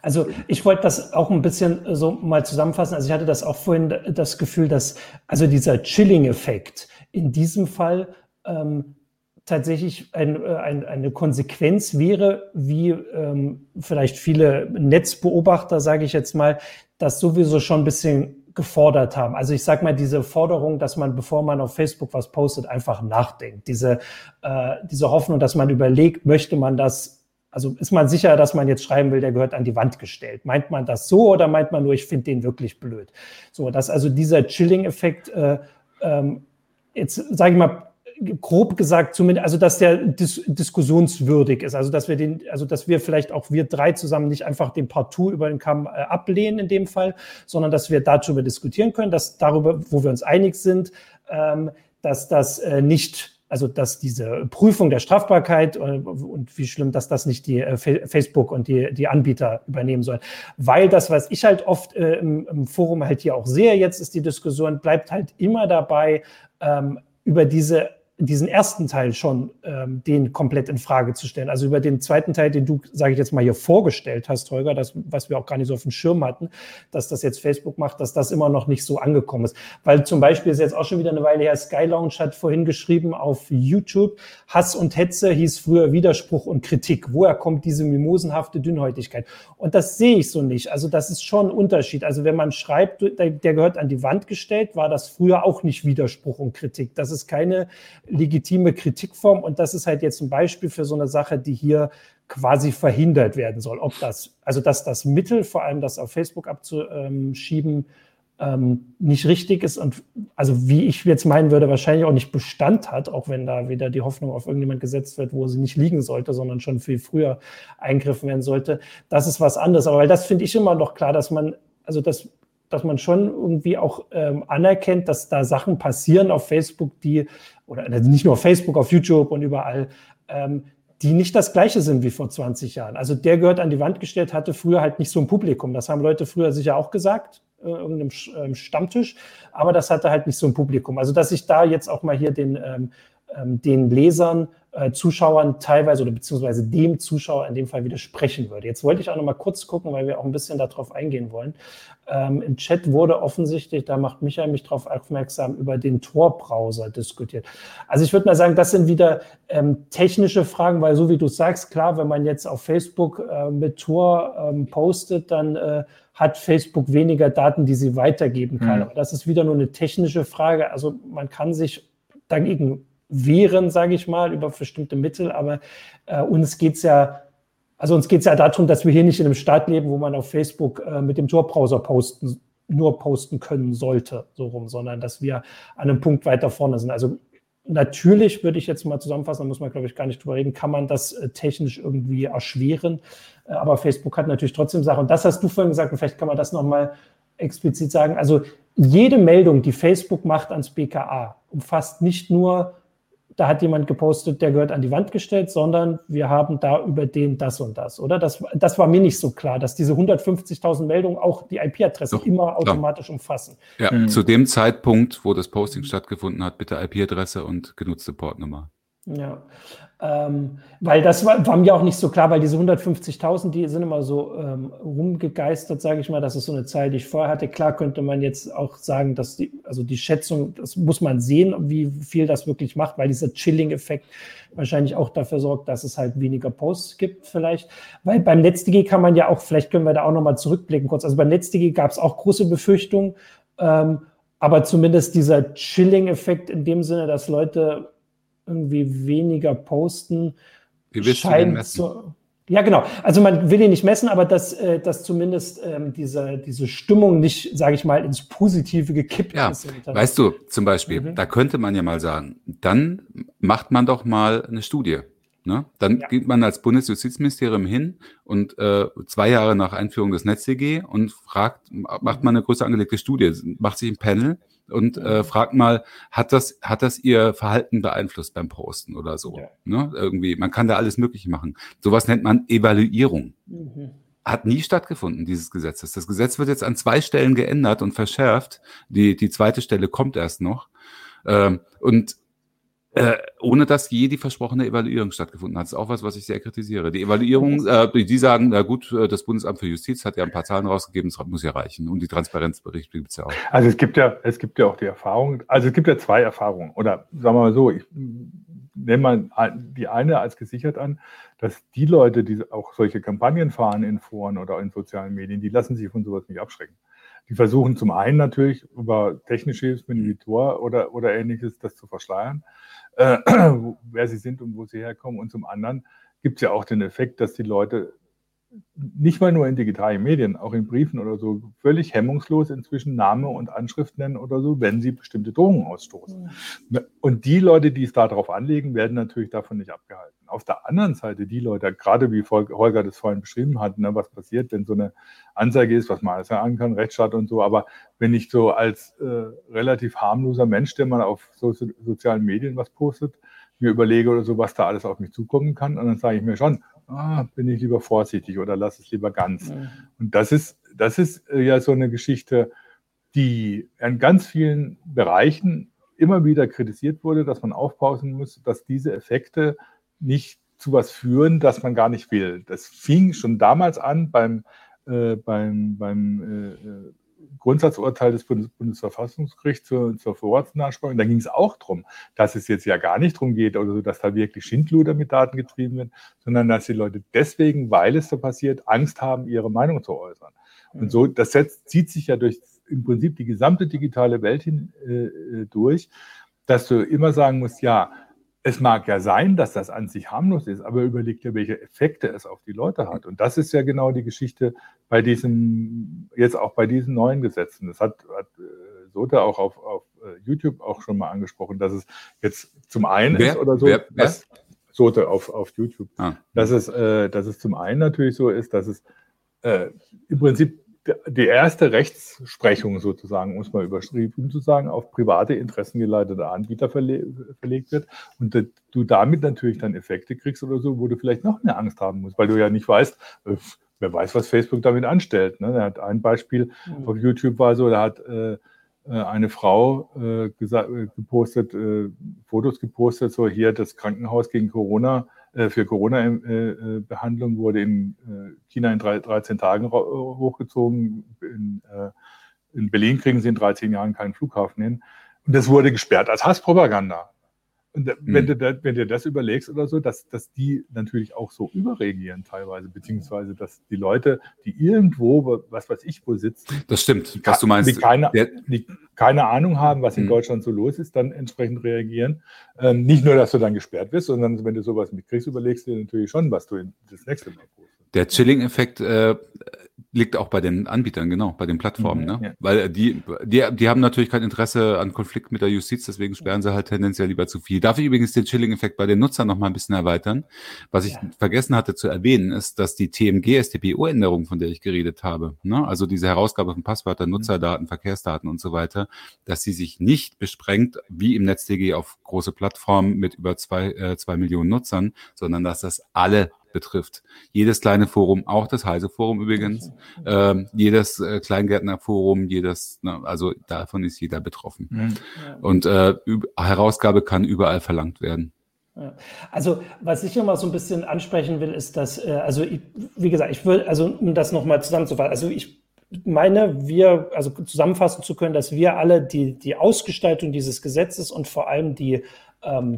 also ich wollte das auch ein bisschen äh, so mal zusammenfassen. Also ich hatte das auch vorhin das Gefühl, dass also dieser Chilling-Effekt in diesem Fall ähm, tatsächlich ein, äh, ein, eine Konsequenz wäre, wie ähm, vielleicht viele Netzbeobachter, sage ich jetzt mal, das sowieso schon ein bisschen gefordert haben. Also ich sage mal, diese Forderung, dass man, bevor man auf Facebook was postet, einfach nachdenkt. Diese, äh, diese Hoffnung, dass man überlegt, möchte man das also ist man sicher, dass man jetzt schreiben will, der gehört an die Wand gestellt. Meint man das so oder meint man nur, ich finde den wirklich blöd? So, dass also dieser Chilling-Effekt, äh, ähm, jetzt sage ich mal, grob gesagt zumindest, also dass der dis diskussionswürdig ist, also dass wir den, also dass wir vielleicht auch wir drei zusammen nicht einfach den Partout über den Kamm äh, ablehnen in dem Fall, sondern dass wir darüber diskutieren können, dass darüber, wo wir uns einig sind, ähm, dass das äh, nicht also dass diese Prüfung der Strafbarkeit und, äh, und wie schlimm, dass das nicht die äh, Facebook und die, die Anbieter übernehmen sollen. Weil das, was ich halt oft äh, im, im, Forum halt hier auch sehe, jetzt ist die Diskussion, bleibt halt immer dabei, ähm, über diese diesen ersten Teil schon ähm, den komplett in Frage zu stellen. Also über den zweiten Teil, den du, sage ich jetzt mal, hier vorgestellt hast, Holger, das, was wir auch gar nicht so auf dem Schirm hatten, dass das jetzt Facebook macht, dass das immer noch nicht so angekommen ist. Weil zum Beispiel ist jetzt auch schon wieder eine Weile her, Sky Lounge hat vorhin geschrieben auf YouTube, Hass und Hetze hieß früher Widerspruch und Kritik. Woher kommt diese mimosenhafte Dünnhäutigkeit? Und das sehe ich so nicht. Also das ist schon ein Unterschied. Also wenn man schreibt, der, der gehört an die Wand gestellt, war das früher auch nicht Widerspruch und Kritik. Das ist keine legitime Kritikform und das ist halt jetzt ein Beispiel für so eine Sache, die hier quasi verhindert werden soll. Ob das, also dass das Mittel, vor allem das auf Facebook abzuschieben, ähm, nicht richtig ist und also wie ich jetzt meinen würde, wahrscheinlich auch nicht Bestand hat, auch wenn da wieder die Hoffnung auf irgendjemand gesetzt wird, wo sie nicht liegen sollte, sondern schon viel früher eingriffen werden sollte. Das ist was anderes. Aber weil das finde ich immer noch klar, dass man, also das dass man schon irgendwie auch ähm, anerkennt, dass da Sachen passieren auf Facebook, die, oder also nicht nur auf Facebook, auf YouTube und überall, ähm, die nicht das gleiche sind wie vor 20 Jahren. Also der gehört an die Wand gestellt, hatte früher halt nicht so ein Publikum. Das haben Leute früher sicher auch gesagt, äh, irgendeinem ähm, Stammtisch, aber das hatte halt nicht so ein Publikum. Also dass ich da jetzt auch mal hier den, ähm, ähm den Lesern äh, Zuschauern teilweise oder beziehungsweise dem Zuschauer in dem Fall widersprechen würde. Jetzt wollte ich auch noch mal kurz gucken, weil wir auch ein bisschen darauf eingehen wollen. Ähm, Im Chat wurde offensichtlich, da macht Michael mich darauf aufmerksam, über den Tor-Browser diskutiert. Also ich würde mal sagen, das sind wieder ähm, technische Fragen, weil so wie du sagst, klar, wenn man jetzt auf Facebook äh, mit Tor ähm, postet, dann äh, hat Facebook weniger Daten, die sie weitergeben kann. Mhm. Aber das ist wieder nur eine technische Frage. Also man kann sich dagegen wehren, sage ich mal, über bestimmte Mittel. Aber äh, uns geht es ja, also uns geht es ja darum, dass wir hier nicht in einem Staat leben, wo man auf Facebook äh, mit dem Tor-Browser posten, nur posten können sollte, so rum, sondern dass wir an einem Punkt weiter vorne sind. Also natürlich würde ich jetzt mal zusammenfassen, da muss man, glaube ich, gar nicht drüber reden, kann man das äh, technisch irgendwie erschweren. Äh, aber Facebook hat natürlich trotzdem Sachen. Und das hast du vorhin gesagt, und vielleicht kann man das nochmal explizit sagen. Also jede Meldung, die Facebook macht ans BKA, umfasst nicht nur da hat jemand gepostet, der gehört an die Wand gestellt, sondern wir haben da über den das und das, oder? Das, das war mir nicht so klar, dass diese 150.000 Meldungen auch die IP-Adresse immer automatisch ja. umfassen. Ja, mhm. zu dem Zeitpunkt, wo das Posting stattgefunden hat, bitte IP-Adresse und genutzte Portnummer. Ja, ähm, weil das war, war, mir auch nicht so klar, weil diese 150.000, die sind immer so ähm, rumgegeistert, sage ich mal. Das ist so eine Zahl, die ich vorher hatte. Klar könnte man jetzt auch sagen, dass die, also die Schätzung, das muss man sehen, wie viel das wirklich macht, weil dieser Chilling-Effekt wahrscheinlich auch dafür sorgt, dass es halt weniger Posts gibt vielleicht. Weil beim NetzDG kann man ja auch, vielleicht können wir da auch nochmal zurückblicken kurz. Also beim NetzDG gab es auch große Befürchtungen, ähm, aber zumindest dieser Chilling-Effekt in dem Sinne, dass Leute irgendwie weniger posten. Wie willst scheint du den messen? So, Ja, genau. Also man will ihn nicht messen, aber dass, äh, dass zumindest ähm, diese, diese Stimmung nicht, sage ich mal, ins Positive gekippt ja, ist. Weißt du, zum Beispiel, mhm. da könnte man ja mal sagen, dann macht man doch mal eine Studie. Ne? Dann ja. geht man als Bundesjustizministerium hin und äh, zwei Jahre nach Einführung des NetzDG und fragt, macht man eine größer angelegte Studie, macht sich ein Panel und äh, fragt mal, hat das, hat das ihr Verhalten beeinflusst beim Posten oder so? Ja. Ne? Irgendwie, man kann da alles Mögliche machen. Sowas nennt man Evaluierung. Mhm. Hat nie stattgefunden, dieses Gesetzes. Das Gesetz wird jetzt an zwei Stellen geändert und verschärft. Die, die zweite Stelle kommt erst noch. Ähm, und äh, ohne dass je die versprochene Evaluierung stattgefunden hat. Das ist auch was, was ich sehr kritisiere. Die Evaluierung, äh, die sagen, na gut, äh, das Bundesamt für Justiz hat ja ein paar Zahlen rausgegeben, das muss ja reichen. Und die Transparenzberichte gibt es ja auch. Also es gibt ja, es gibt ja auch die Erfahrung, also es gibt ja zwei Erfahrungen. Oder sagen wir mal so, ich nehme mal die eine als gesichert an, dass die Leute, die auch solche Kampagnen fahren in Foren oder in sozialen Medien, die lassen sich von sowas nicht abschrecken. Die versuchen zum einen natürlich über technische Hilfen wie Tor oder, oder ähnliches das zu verschleiern äh, [CLEARS THROAT] wer sie sind und wo sie herkommen. Und zum anderen gibt es ja auch den Effekt, dass die Leute nicht mal nur in digitalen Medien, auch in Briefen oder so, völlig hemmungslos inzwischen Name und Anschrift nennen oder so, wenn sie bestimmte Drohungen ausstoßen. Ja. Und die Leute, die es darauf anlegen, werden natürlich davon nicht abgehalten. Auf der anderen Seite die Leute, gerade wie Holger das vorhin beschrieben hat, ne, was passiert, wenn so eine Ansage ist, was man alles sagen kann, Rechtsstaat und so, aber wenn ich so als äh, relativ harmloser Mensch, der mal auf so, sozialen Medien was postet, mir überlege oder so, was da alles auf mich zukommen kann, und dann sage ich mir schon, ah, bin ich lieber vorsichtig oder lass es lieber ganz. Mhm. Und das ist, das ist äh, ja so eine Geschichte, die in ganz vielen Bereichen immer wieder kritisiert wurde, dass man aufpassen muss, dass diese Effekte nicht zu was führen, das man gar nicht will. Das fing schon damals an beim, äh, beim, beim äh, äh Grundsatzurteil des Bundes Bundesverfassungsgerichts zur, zur Vorratsnachsprache. Da ging es auch darum, dass es jetzt ja gar nicht darum geht, oder so, dass da wirklich Schindluder mit Daten getrieben wird, sondern dass die Leute deswegen, weil es so passiert, Angst haben, ihre Meinung zu äußern. Und so, das setzt, zieht sich ja durch im Prinzip die gesamte digitale Welt hin, äh, äh durch, dass du immer sagen musst, ja, es mag ja sein, dass das an sich harmlos ist, aber überleg dir, welche Effekte es auf die Leute hat. Und das ist ja genau die Geschichte bei diesem, jetzt auch bei diesen neuen Gesetzen. Das hat, hat äh, Sote auch auf, auf äh, YouTube auch schon mal angesprochen, dass es jetzt zum einen wer, ist oder so, wer, wer? Dass, Sote auf, auf YouTube, ah. dass, es, äh, dass es zum einen natürlich so ist, dass es äh, im Prinzip die erste Rechtsprechung sozusagen, um es mal überschrieben zu sagen, auf private interessengeleitete Anbieter verle verlegt wird und du damit natürlich dann Effekte kriegst oder so, wo du vielleicht noch mehr Angst haben musst, weil du ja nicht weißt, äh, wer weiß, was Facebook damit anstellt. Ne? Er hat ein Beispiel mhm. auf YouTube war so, da hat äh, äh eine Frau äh, äh, gepostet, äh, Fotos gepostet, so hier das Krankenhaus gegen Corona für Corona-Behandlung wurde in äh, China in 13 Tagen hochgezogen. In, äh, in Berlin kriegen sie in 13 Jahren keinen Flughafen hin. Und das wurde gesperrt als Hasspropaganda. Und wenn, mhm. du wenn du das überlegst oder so, dass, dass die natürlich auch so überreagieren teilweise, beziehungsweise dass die Leute, die irgendwo, was weiß ich, wo sitzen, das stimmt, was du meinst, die keine, die keine Ahnung haben, was in mhm. Deutschland so los ist, dann entsprechend reagieren. Ähm, nicht nur, dass du dann gesperrt wirst, sondern wenn du sowas mitkriegst, überlegst du dir natürlich schon, was du das nächste Mal postest. Der Chilling-Effekt äh, liegt auch bei den Anbietern, genau, bei den Plattformen, mhm, ne? Ja. Weil die, die, die haben natürlich kein Interesse an Konflikt mit der Justiz, deswegen sperren sie halt tendenziell lieber zu viel. Darf ich übrigens den Chilling-Effekt bei den Nutzern noch mal ein bisschen erweitern? Was ich ja. vergessen hatte zu erwähnen, ist, dass die TMG-STPO-Änderung, von der ich geredet habe, ne? also diese Herausgabe von Passwörtern, mhm. Nutzerdaten, Verkehrsdaten und so weiter, dass sie sich nicht besprengt, wie im NetzDG auf große Plattformen mit über zwei, äh, zwei Millionen Nutzern, sondern dass das alle betrifft. Jedes kleine Forum, auch das Heise-Forum übrigens, ähm, jedes äh, Kleingärtner-Forum, jedes, ne, also davon ist jeder betroffen. Mhm. Und äh, Herausgabe kann überall verlangt werden. Also was ich immer so ein bisschen ansprechen will, ist, dass, äh, also ich, wie gesagt, ich will, also um das nochmal zusammenzufassen, also ich meine, wir, also zusammenfassen zu können, dass wir alle die, die Ausgestaltung dieses Gesetzes und vor allem die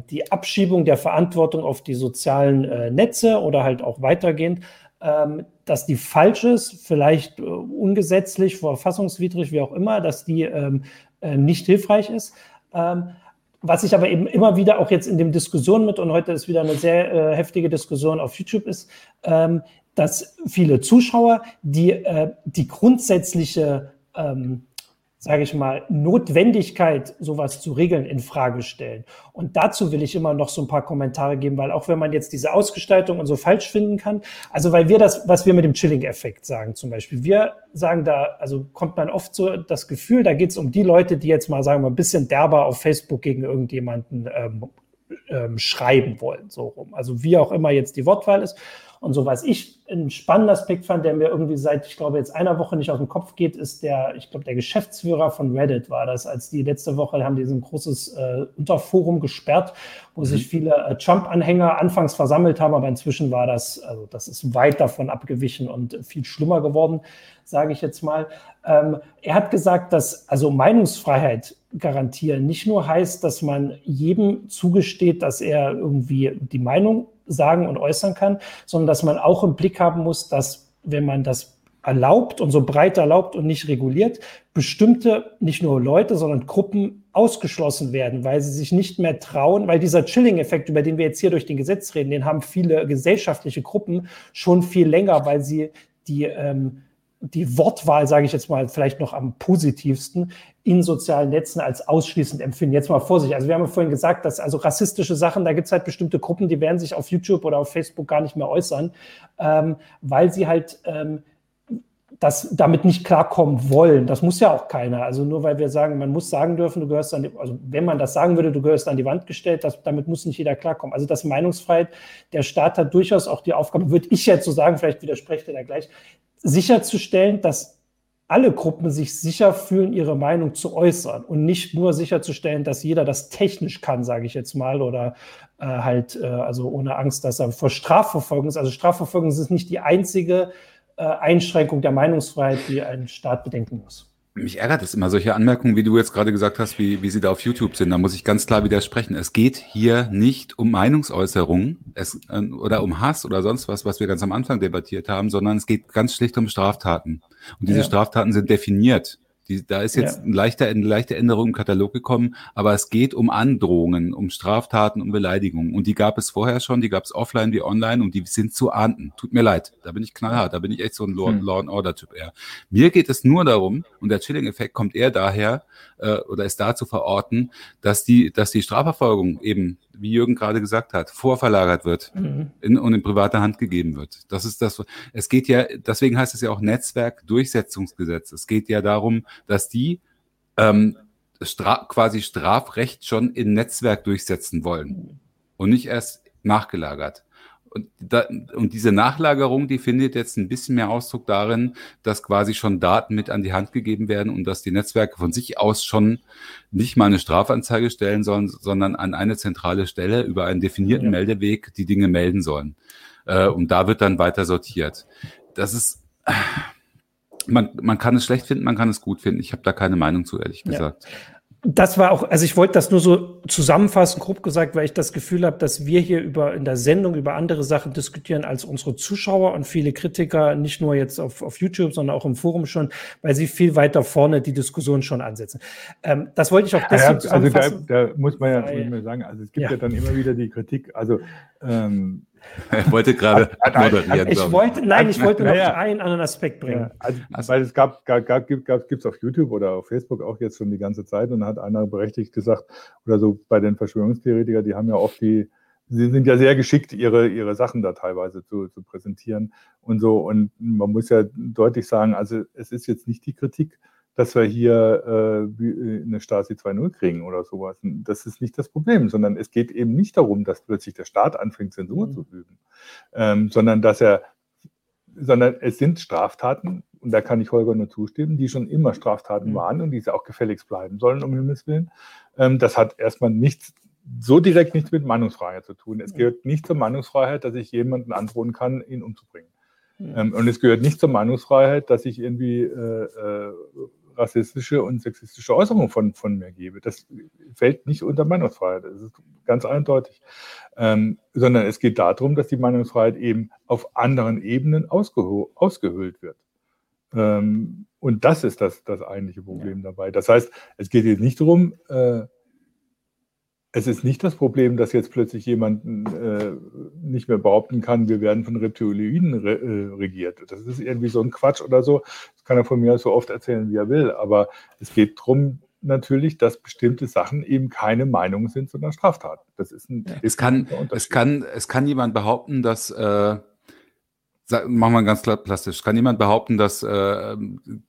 die Abschiebung der Verantwortung auf die sozialen äh, Netze oder halt auch weitergehend, ähm, dass die falsch ist, vielleicht äh, ungesetzlich, verfassungswidrig, wie auch immer, dass die ähm, äh, nicht hilfreich ist. Ähm, was ich aber eben immer wieder auch jetzt in den Diskussionen mit, und heute ist wieder eine sehr heftige Diskussion auf YouTube ist, ähm, dass viele Zuschauer, die die grundsätzliche ähm, sage ich mal, Notwendigkeit, sowas zu regeln, in Frage stellen. Und dazu will ich immer noch so ein paar Kommentare geben, weil auch wenn man jetzt diese Ausgestaltung und so falsch finden kann, also weil wir das, was wir mit dem Chilling-Effekt sagen zum Beispiel, wir sagen da, also kommt man oft so das Gefühl, da geht es um die Leute, die jetzt mal, sagen wir, ein bisschen derber auf Facebook gegen irgendjemanden ähm, ähm, schreiben wollen, so rum. Also wie auch immer jetzt die Wortwahl ist. Und so was ich einen spannenden Aspekt fand, der mir irgendwie seit, ich glaube, jetzt einer Woche nicht aus dem Kopf geht, ist der, ich glaube, der Geschäftsführer von Reddit war das, als die letzte Woche haben die so ein großes äh, Unterforum gesperrt, wo mhm. sich viele äh, Trump-Anhänger anfangs versammelt haben, aber inzwischen war das, also das ist weit davon abgewichen und viel schlimmer geworden, sage ich jetzt mal. Ähm, er hat gesagt, dass also Meinungsfreiheit garantieren nicht nur heißt, dass man jedem zugesteht, dass er irgendwie die Meinung sagen und äußern kann, sondern dass man auch im Blick haben muss, dass wenn man das erlaubt und so breit erlaubt und nicht reguliert, bestimmte nicht nur Leute, sondern Gruppen ausgeschlossen werden, weil sie sich nicht mehr trauen, weil dieser Chilling-Effekt, über den wir jetzt hier durch den Gesetz reden, den haben viele gesellschaftliche Gruppen schon viel länger, weil sie die ähm, die Wortwahl, sage ich jetzt mal, vielleicht noch am positivsten in sozialen Netzen als ausschließend empfinden. Jetzt mal vor sich. Also wir haben ja vorhin gesagt, dass also rassistische Sachen, da gibt es halt bestimmte Gruppen, die werden sich auf YouTube oder auf Facebook gar nicht mehr äußern, ähm, weil sie halt ähm, das damit nicht klarkommen wollen. Das muss ja auch keiner. Also nur weil wir sagen, man muss sagen dürfen, du gehörst an die, also wenn man das sagen würde, du gehörst an die Wand gestellt, das, damit muss nicht jeder klarkommen. Also das Meinungsfreiheit, der Staat hat durchaus auch die Aufgabe, würde ich jetzt so sagen, vielleicht widersprecht er da gleich, sicherzustellen, dass alle Gruppen sich sicher fühlen, ihre Meinung zu äußern und nicht nur sicherzustellen, dass jeder das technisch kann, sage ich jetzt mal, oder äh, halt äh, also ohne Angst, dass er vor Strafverfolgung ist. Also Strafverfolgung ist nicht die einzige äh, Einschränkung der Meinungsfreiheit, die ein Staat bedenken muss. Mich ärgert es immer, solche Anmerkungen, wie du jetzt gerade gesagt hast, wie, wie sie da auf YouTube sind. Da muss ich ganz klar widersprechen. Es geht hier nicht um Meinungsäußerungen es, äh, oder um Hass oder sonst was, was wir ganz am Anfang debattiert haben, sondern es geht ganz schlicht um Straftaten. Und diese ja. Straftaten sind definiert. Die, da ist jetzt ja. ein leichter, eine leichte Änderung im Katalog gekommen, aber es geht um Androhungen, um Straftaten, um Beleidigungen. Und die gab es vorher schon, die gab es offline wie online und die sind zu ahnden. Tut mir leid, da bin ich knallhart, da bin ich echt so ein Law, hm. Law and Order Typ eher. Mir geht es nur darum, und der Chilling-Effekt kommt eher daher, äh, oder ist da zu verorten, dass die, dass die Strafverfolgung eben wie Jürgen gerade gesagt hat, vorverlagert wird mhm. in, und in private Hand gegeben wird. Das ist das. Es geht ja, deswegen heißt es ja auch Netzwerkdurchsetzungsgesetz. Es geht ja darum, dass die ähm, stra quasi Strafrecht schon im Netzwerk durchsetzen wollen und nicht erst nachgelagert. Und, da, und diese Nachlagerung, die findet jetzt ein bisschen mehr Ausdruck darin, dass quasi schon Daten mit an die Hand gegeben werden und dass die Netzwerke von sich aus schon nicht mal eine Strafanzeige stellen sollen, sondern an eine zentrale Stelle über einen definierten ja. Meldeweg die Dinge melden sollen. Äh, und da wird dann weiter sortiert. Das ist, man, man kann es schlecht finden, man kann es gut finden. Ich habe da keine Meinung zu, ehrlich gesagt. Ja das war auch, also ich wollte das nur so zusammenfassen, grob gesagt, weil ich das Gefühl habe, dass wir hier über in der Sendung über andere Sachen diskutieren als unsere Zuschauer und viele Kritiker, nicht nur jetzt auf, auf YouTube, sondern auch im Forum schon, weil sie viel weiter vorne die Diskussion schon ansetzen. Ähm, das wollte ich auch deswegen ja, Also da, da, muss man ja muss man sagen, also es gibt ja. ja. dann immer wieder die Kritik, also ähm, er wollte gerade moderieren. Ich wollte, nein, ich wollte noch ja, einen anderen Aspekt bringen. Ja, also, also, weil es gab, gab, gab gibt es auf YouTube oder auf Facebook auch jetzt schon die ganze Zeit und da hat einer berechtigt gesagt, oder so bei den Verschwörungstheoretikern, die haben ja oft die, sie sind ja sehr geschickt, ihre, ihre Sachen da teilweise zu, zu präsentieren und so. Und man muss ja deutlich sagen, also es ist jetzt nicht die Kritik, dass wir hier äh, äh eine Stasi 2.0 kriegen oder sowas. Das ist nicht das Problem, sondern es geht eben nicht darum, dass plötzlich der Staat anfängt, Zensur mhm. zu üben, ähm, sondern dass er, sondern es sind Straftaten, und da kann ich Holger nur zustimmen, die schon immer Straftaten mhm. waren und die auch gefälligst bleiben sollen, um Himmels Willen. Ähm, das hat erstmal nichts, so direkt nichts mit Meinungsfreiheit zu tun. Es gehört nicht zur Meinungsfreiheit, dass ich jemanden androhen kann, ihn umzubringen. Mhm. und es gehört nicht zur Meinungsfreiheit, dass ich irgendwie äh, äh, rassistische und sexistische Äußerungen von, von mir gebe. Das fällt nicht unter Meinungsfreiheit. Das ist ganz eindeutig. Ähm, sondern es geht darum, dass die Meinungsfreiheit eben auf anderen Ebenen ausgehöhlt wird. Ähm, und das ist das, das eigentliche Problem ja. dabei. Das heißt, es geht jetzt nicht darum, äh, es ist nicht das Problem, dass jetzt plötzlich jemand äh, nicht mehr behaupten kann, wir werden von Reptiloiden re äh, regiert. Das ist irgendwie so ein Quatsch oder so. Das kann er von mir so oft erzählen, wie er will. Aber es geht darum, natürlich, dass bestimmte Sachen eben keine Meinungen sind, sondern Straftaten. Das ist ein. Es kann, es kann, es kann jemand behaupten, dass äh, Machen wir ganz klar plastisch. Kann jemand behaupten, dass äh,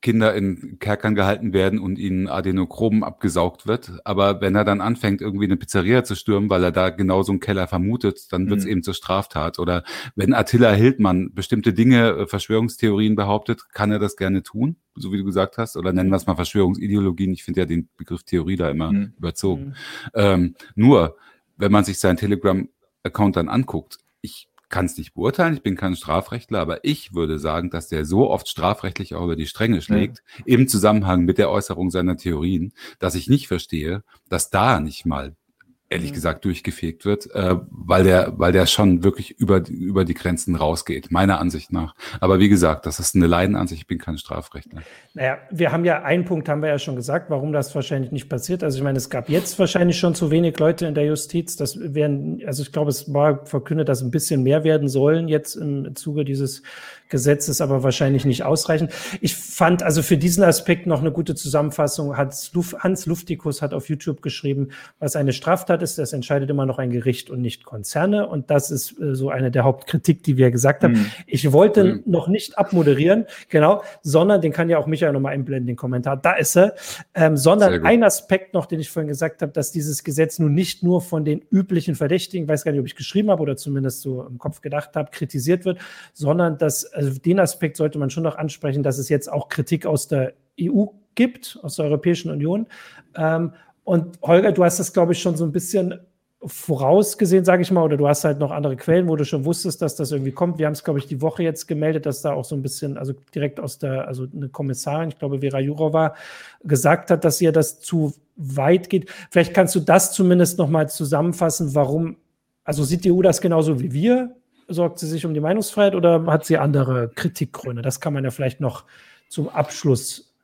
Kinder in Kerkern gehalten werden und ihnen Adenochrom abgesaugt wird? Aber wenn er dann anfängt, irgendwie eine Pizzeria zu stürmen, weil er da genau so einen Keller vermutet, dann wird es mhm. eben zur Straftat. Oder wenn Attila Hildmann bestimmte Dinge, äh, Verschwörungstheorien behauptet, kann er das gerne tun, so wie du gesagt hast. Oder nennen wir es mal Verschwörungsideologien. Ich finde ja den Begriff Theorie da immer mhm. überzogen. Mhm. Ähm, nur, wenn man sich seinen Telegram-Account dann anguckt, ich kann es nicht beurteilen, ich bin kein Strafrechtler, aber ich würde sagen, dass der so oft strafrechtlich auch über die Stränge schlägt, ja. im Zusammenhang mit der Äußerung seiner Theorien, dass ich nicht verstehe, dass da nicht mal ehrlich gesagt durchgefegt wird, äh, weil der, weil der schon wirklich über, über die Grenzen rausgeht, meiner Ansicht nach. Aber wie gesagt, das ist eine Leidenansicht, ich bin kein Strafrechtler. Naja, wir haben ja, einen Punkt haben wir ja schon gesagt, warum das wahrscheinlich nicht passiert. Also ich meine, es gab jetzt wahrscheinlich schon zu wenig Leute in der Justiz. Das wären, also ich glaube, es war verkündet, dass ein bisschen mehr werden sollen jetzt im Zuge dieses Gesetzes, aber wahrscheinlich nicht ausreichend. Ich fand also für diesen Aspekt noch eine gute Zusammenfassung. Hans, Hans Luftikus hat auf YouTube geschrieben, was eine Straftat Straftat ist, das entscheidet immer noch ein Gericht und nicht Konzerne. Und das ist äh, so eine der Hauptkritik, die wir gesagt haben. Mhm. Ich wollte mhm. noch nicht abmoderieren, genau, sondern den kann ja auch Michael nochmal einblenden, den Kommentar. Da ist er. Ähm, sondern ein Aspekt noch, den ich vorhin gesagt habe, dass dieses Gesetz nun nicht nur von den üblichen Verdächtigen, weiß gar nicht, ob ich geschrieben habe oder zumindest so im Kopf gedacht habe, kritisiert wird, sondern dass also den Aspekt sollte man schon noch ansprechen, dass es jetzt auch Kritik aus der EU gibt, aus der Europäischen Union. Ähm, und Holger, du hast das, glaube ich, schon so ein bisschen vorausgesehen, sage ich mal, oder du hast halt noch andere Quellen, wo du schon wusstest, dass das irgendwie kommt. Wir haben es, glaube ich, die Woche jetzt gemeldet, dass da auch so ein bisschen, also direkt aus der, also eine Kommissarin, ich glaube, Vera Jourova, gesagt hat, dass ihr das zu weit geht. Vielleicht kannst du das zumindest nochmal zusammenfassen, warum, also sieht die EU das genauso wie wir? Sorgt sie sich um die Meinungsfreiheit oder hat sie andere Kritikgründe? Das kann man ja vielleicht noch zum Abschluss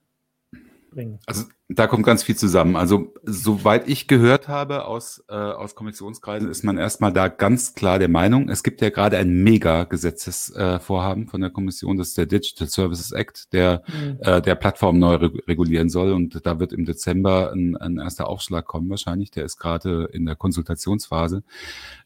bringen. Also da kommt ganz viel zusammen. Also soweit ich gehört habe aus, äh, aus Kommissionskreisen, ist man erstmal da ganz klar der Meinung, es gibt ja gerade ein Mega-Gesetzesvorhaben äh, von der Kommission, das ist der Digital Services Act, der mhm. äh, der Plattform neu regulieren soll. Und da wird im Dezember ein, ein erster Aufschlag kommen wahrscheinlich. Der ist gerade in der Konsultationsphase.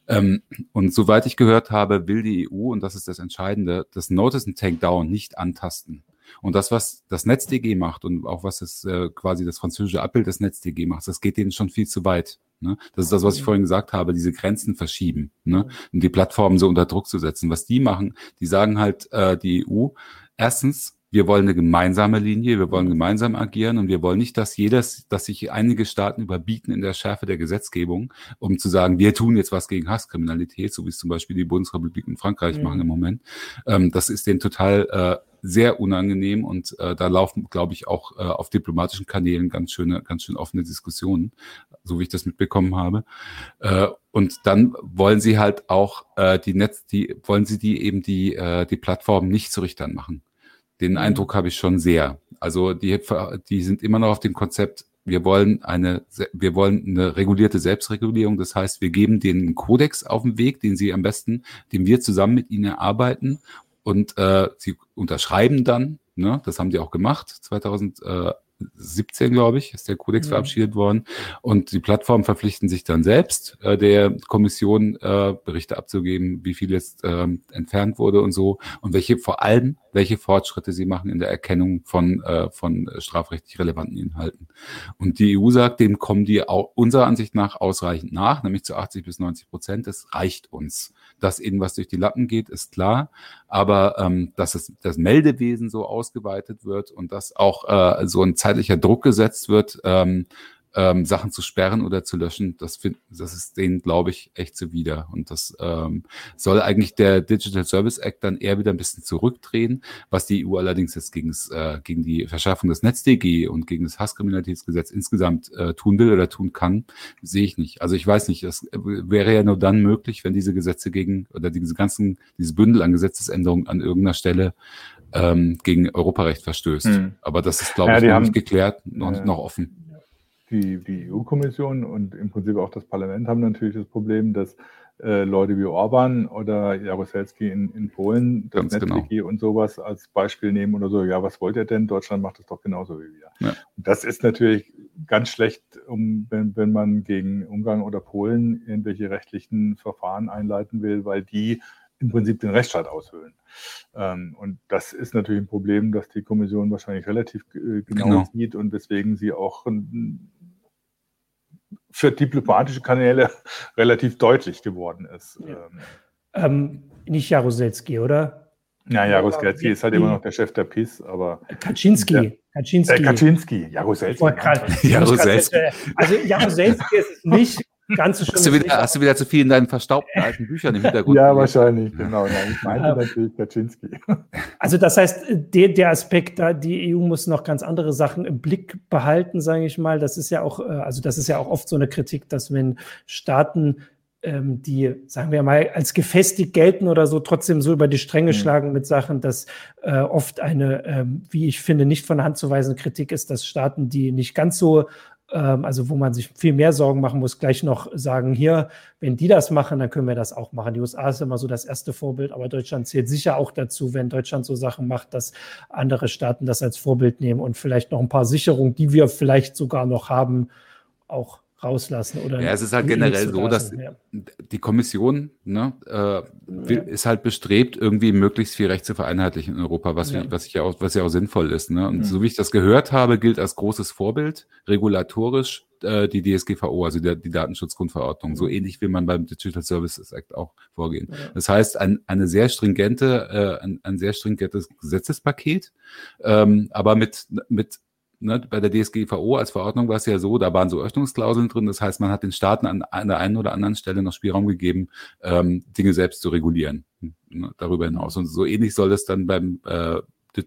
Ähm, und soweit ich gehört habe, will die EU, und das ist das Entscheidende, das Notice and Takedown nicht antasten. Und das, was das NetzDG macht und auch was es äh, quasi das französische Abbild des NetzDG macht, das geht denen schon viel zu weit. Ne? Das ist das, was ich vorhin gesagt habe, diese Grenzen verschieben ne? und die Plattformen so unter Druck zu setzen. Was die machen, die sagen halt, äh, die EU, erstens, wir wollen eine gemeinsame Linie, wir wollen gemeinsam agieren und wir wollen nicht, dass jedes, dass sich einige Staaten überbieten in der Schärfe der Gesetzgebung, um zu sagen, wir tun jetzt was gegen Hasskriminalität, so wie es zum Beispiel die Bundesrepublik und Frankreich mhm. machen im Moment. Ähm, das ist denen total äh, sehr unangenehm und äh, da laufen, glaube ich, auch äh, auf diplomatischen Kanälen ganz schöne, ganz schön offene Diskussionen, so wie ich das mitbekommen habe. Äh, und dann wollen sie halt auch äh, die Netz, die wollen sie die eben die äh, die Plattform nicht zu Richtern machen. Den mhm. Eindruck habe ich schon sehr. Also die, die sind immer noch auf dem Konzept, wir wollen eine, wir wollen eine regulierte Selbstregulierung. Das heißt, wir geben denen einen Kodex auf den Weg, den sie am besten, den wir zusammen mit ihnen erarbeiten. Und äh, sie unterschreiben dann, ne, das haben sie auch gemacht, 2000, äh, 17, glaube ich, ist der Kodex mhm. verabschiedet worden. Und die Plattformen verpflichten sich dann selbst, äh, der Kommission äh, Berichte abzugeben, wie viel jetzt äh, entfernt wurde und so. Und welche, vor allem, welche Fortschritte sie machen in der Erkennung von, äh, von strafrechtlich relevanten Inhalten. Und die EU sagt, dem kommen die auch unserer Ansicht nach ausreichend nach, nämlich zu 80 bis 90 Prozent. Das reicht uns. Dass ihnen was durch die Lappen geht, ist klar. Aber ähm, dass es, das Meldewesen so ausgeweitet wird und dass auch äh, so ein zeitlicher Druck gesetzt wird, ähm, ähm, Sachen zu sperren oder zu löschen, das, find, das ist denen, glaube ich, echt zuwider. Und das ähm, soll eigentlich der Digital Service Act dann eher wieder ein bisschen zurückdrehen, was die EU allerdings jetzt gegen, äh, gegen die Verschärfung des NetzDG und gegen das Hasskriminalitätsgesetz insgesamt äh, tun will oder tun kann, sehe ich nicht. Also ich weiß nicht, das wäre ja nur dann möglich, wenn diese Gesetze gegen oder diese ganzen, dieses Bündel an Gesetzesänderungen an irgendeiner Stelle ähm, gegen Europarecht verstößt. Hm. Aber das ist, glaube ja, ich, noch nicht geklärt, noch, ja. noch offen. die, die EU-Kommission und im Prinzip auch das Parlament haben natürlich das Problem, dass äh, Leute wie Orban oder Jaroselski in, in Polen das NetWG genau. und sowas als Beispiel nehmen oder so, ja, was wollt ihr denn? Deutschland macht das doch genauso wie wir. Ja. Und das ist natürlich ganz schlecht, um, wenn, wenn man gegen Ungarn oder Polen irgendwelche rechtlichen Verfahren einleiten will, weil die im Prinzip den Rechtsstaat aushöhlen. Ähm, und das ist natürlich ein Problem, das die Kommission wahrscheinlich relativ äh, genau, genau, sieht und weswegen sie auch für diplomatische Kanäle [LAUGHS] relativ deutlich geworden ist. Ja. Ähm, ähm nicht Jaroselski, oder? Ja, Jaroselski ist halt immer noch der Chef der PIS, aber. Kaczynski. Der, Kaczynski. Äh, Kaczynski, Jaroselski. Jaroselski. Also Jaroselski ist es nicht, Ganz so hast, du wieder, hast du wieder zu viel in deinen verstaubten alten Büchern im Hintergrund? ja, wahrscheinlich, genau. Nein, ich meinte natürlich Kaczynski. Also das heißt, der, der Aspekt da, die EU muss noch ganz andere Sachen im Blick behalten, sage ich mal. Das ist ja auch, äh, also das ist ja auch oft so eine Kritik, dass wenn Staaten ähm, die, sagen wir mal, als gefestigt gelten oder so, trotzdem so über die Stränge mhm. schlagen mit Sachen, dass äh, oft eine, ähm, wie ich finde, nicht von der Hand zu weisende Kritik ist, dass Staaten, die nicht ganz so also wo man sich viel mehr Sorgen machen muss, gleich noch sagen, hier, wenn die das machen, dann können wir das auch machen. Die USA ist immer so das erste Vorbild, aber Deutschland zählt sicher auch dazu, wenn Deutschland so Sachen macht, dass andere Staaten das als Vorbild nehmen und vielleicht noch ein paar Sicherungen, die wir vielleicht sogar noch haben, auch rauslassen oder ja, es ist halt generell so, dass ja. die Kommission ne, äh, ja. ist halt bestrebt, irgendwie möglichst viel Recht zu vereinheitlichen in Europa, was, ja. ich, was, ich ja auch, was ja auch sinnvoll ist. Ne? Und mhm. so wie ich das gehört habe, gilt als großes Vorbild regulatorisch äh, die DSGVO, also der, die Datenschutzgrundverordnung. Mhm. So ähnlich will man beim Digital Services Act auch vorgehen. Das heißt, ein, eine sehr stringente, äh, ein, ein sehr stringentes Gesetzespaket, ähm, aber mit, mit ne, bei der DSGVO als Verordnung war es ja so, da waren so Öffnungsklauseln drin. Das heißt, man hat den Staaten an, an der einen oder anderen Stelle noch Spielraum gegeben, ähm, Dinge selbst zu regulieren. Ne, darüber hinaus. Und so ähnlich soll das dann beim, äh,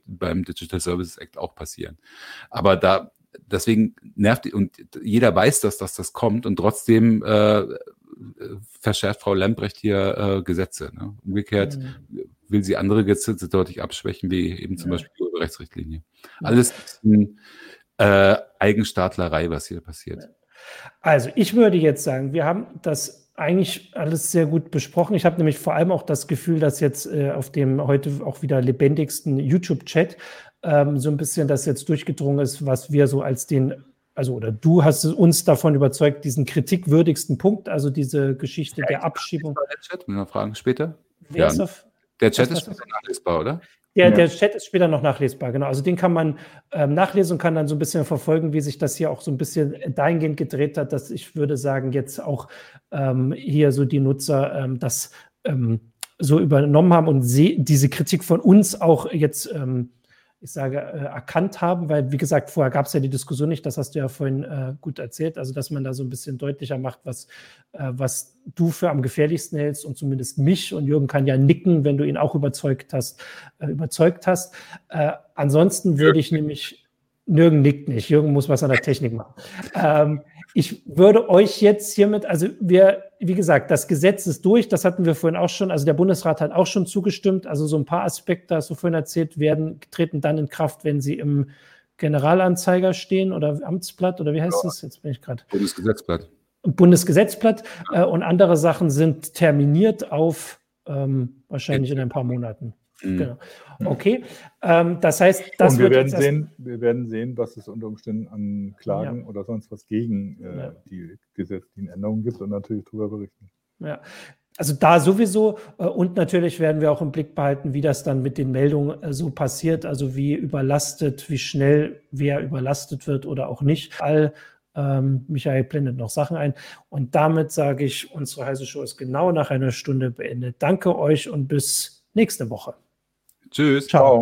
beim Digital Services Act auch passieren. Aber da, deswegen nervt, und jeder weiß, dass, dass das kommt und trotzdem äh, verschärft Frau Lambrecht hier äh, Gesetze. Ne? Umgekehrt mhm. will sie andere Gesetze deutlich abschwächen, wie eben zum ja. Beispiel die Urheberrechtsrichtlinie. Alles äh, Eigenstaatlerei, was hier passiert. Also ich würde jetzt sagen, wir haben das eigentlich alles sehr gut besprochen. Ich habe nämlich vor allem auch das Gefühl, dass jetzt äh, auf dem heute auch wieder lebendigsten YouTube-Chat ähm, so ein bisschen das jetzt durchgedrungen ist, was wir so als den also oder du hast uns davon überzeugt, diesen kritikwürdigsten Punkt, also diese Geschichte ja, der Abschiebung. Der Chat, wir noch Fragen später. Ja, der Chat ist später nachlesbar, oder? Der, ja. der Chat ist später noch nachlesbar, genau. Also den kann man ähm, nachlesen und kann dann so ein bisschen verfolgen, wie sich das hier auch so ein bisschen dahingehend gedreht hat, dass ich würde sagen, jetzt auch ähm, hier so die Nutzer ähm, das ähm, so übernommen haben und diese Kritik von uns auch jetzt ähm, ich sage, äh, erkannt haben, weil, wie gesagt, vorher gab es ja die Diskussion nicht, das hast du ja vorhin äh, gut erzählt, also dass man da so ein bisschen deutlicher macht, was, äh, was du für am gefährlichsten hältst und zumindest mich und Jürgen kann ja nicken, wenn du ihn auch überzeugt hast, äh, überzeugt hast. Äh, ansonsten würde ich nämlich Jürgen nickt nicht. Jürgen muss was an der Technik machen. Ähm, ich würde euch jetzt hiermit, also wir, wie gesagt, das Gesetz ist durch, das hatten wir vorhin auch schon, also der Bundesrat hat auch schon zugestimmt, also so ein paar Aspekte, hast du vorhin erzählt, werden, treten dann in Kraft, wenn sie im Generalanzeiger stehen oder Amtsblatt oder wie heißt ja. das? Jetzt bin ich gerade. Bundesgesetzblatt. Bundesgesetzblatt äh, und andere Sachen sind terminiert auf ähm, wahrscheinlich in ein paar Monaten. Mhm. Genau. Okay, ähm, das heißt, das Und wir werden sehen, wir werden sehen, was es unter Umständen an Klagen ja. oder sonst was gegen äh, ja. die gesetzlichen Änderungen gibt und natürlich darüber berichten. Ja, also da sowieso äh, und natürlich werden wir auch im Blick behalten, wie das dann mit den Meldungen äh, so passiert, also wie überlastet, wie schnell wer überlastet wird oder auch nicht. All ähm, Michael blendet noch Sachen ein. Und damit sage ich, unsere heiße Show ist genau nach einer Stunde beendet. Danke euch und bis nächste Woche. Tschüss. Ciao.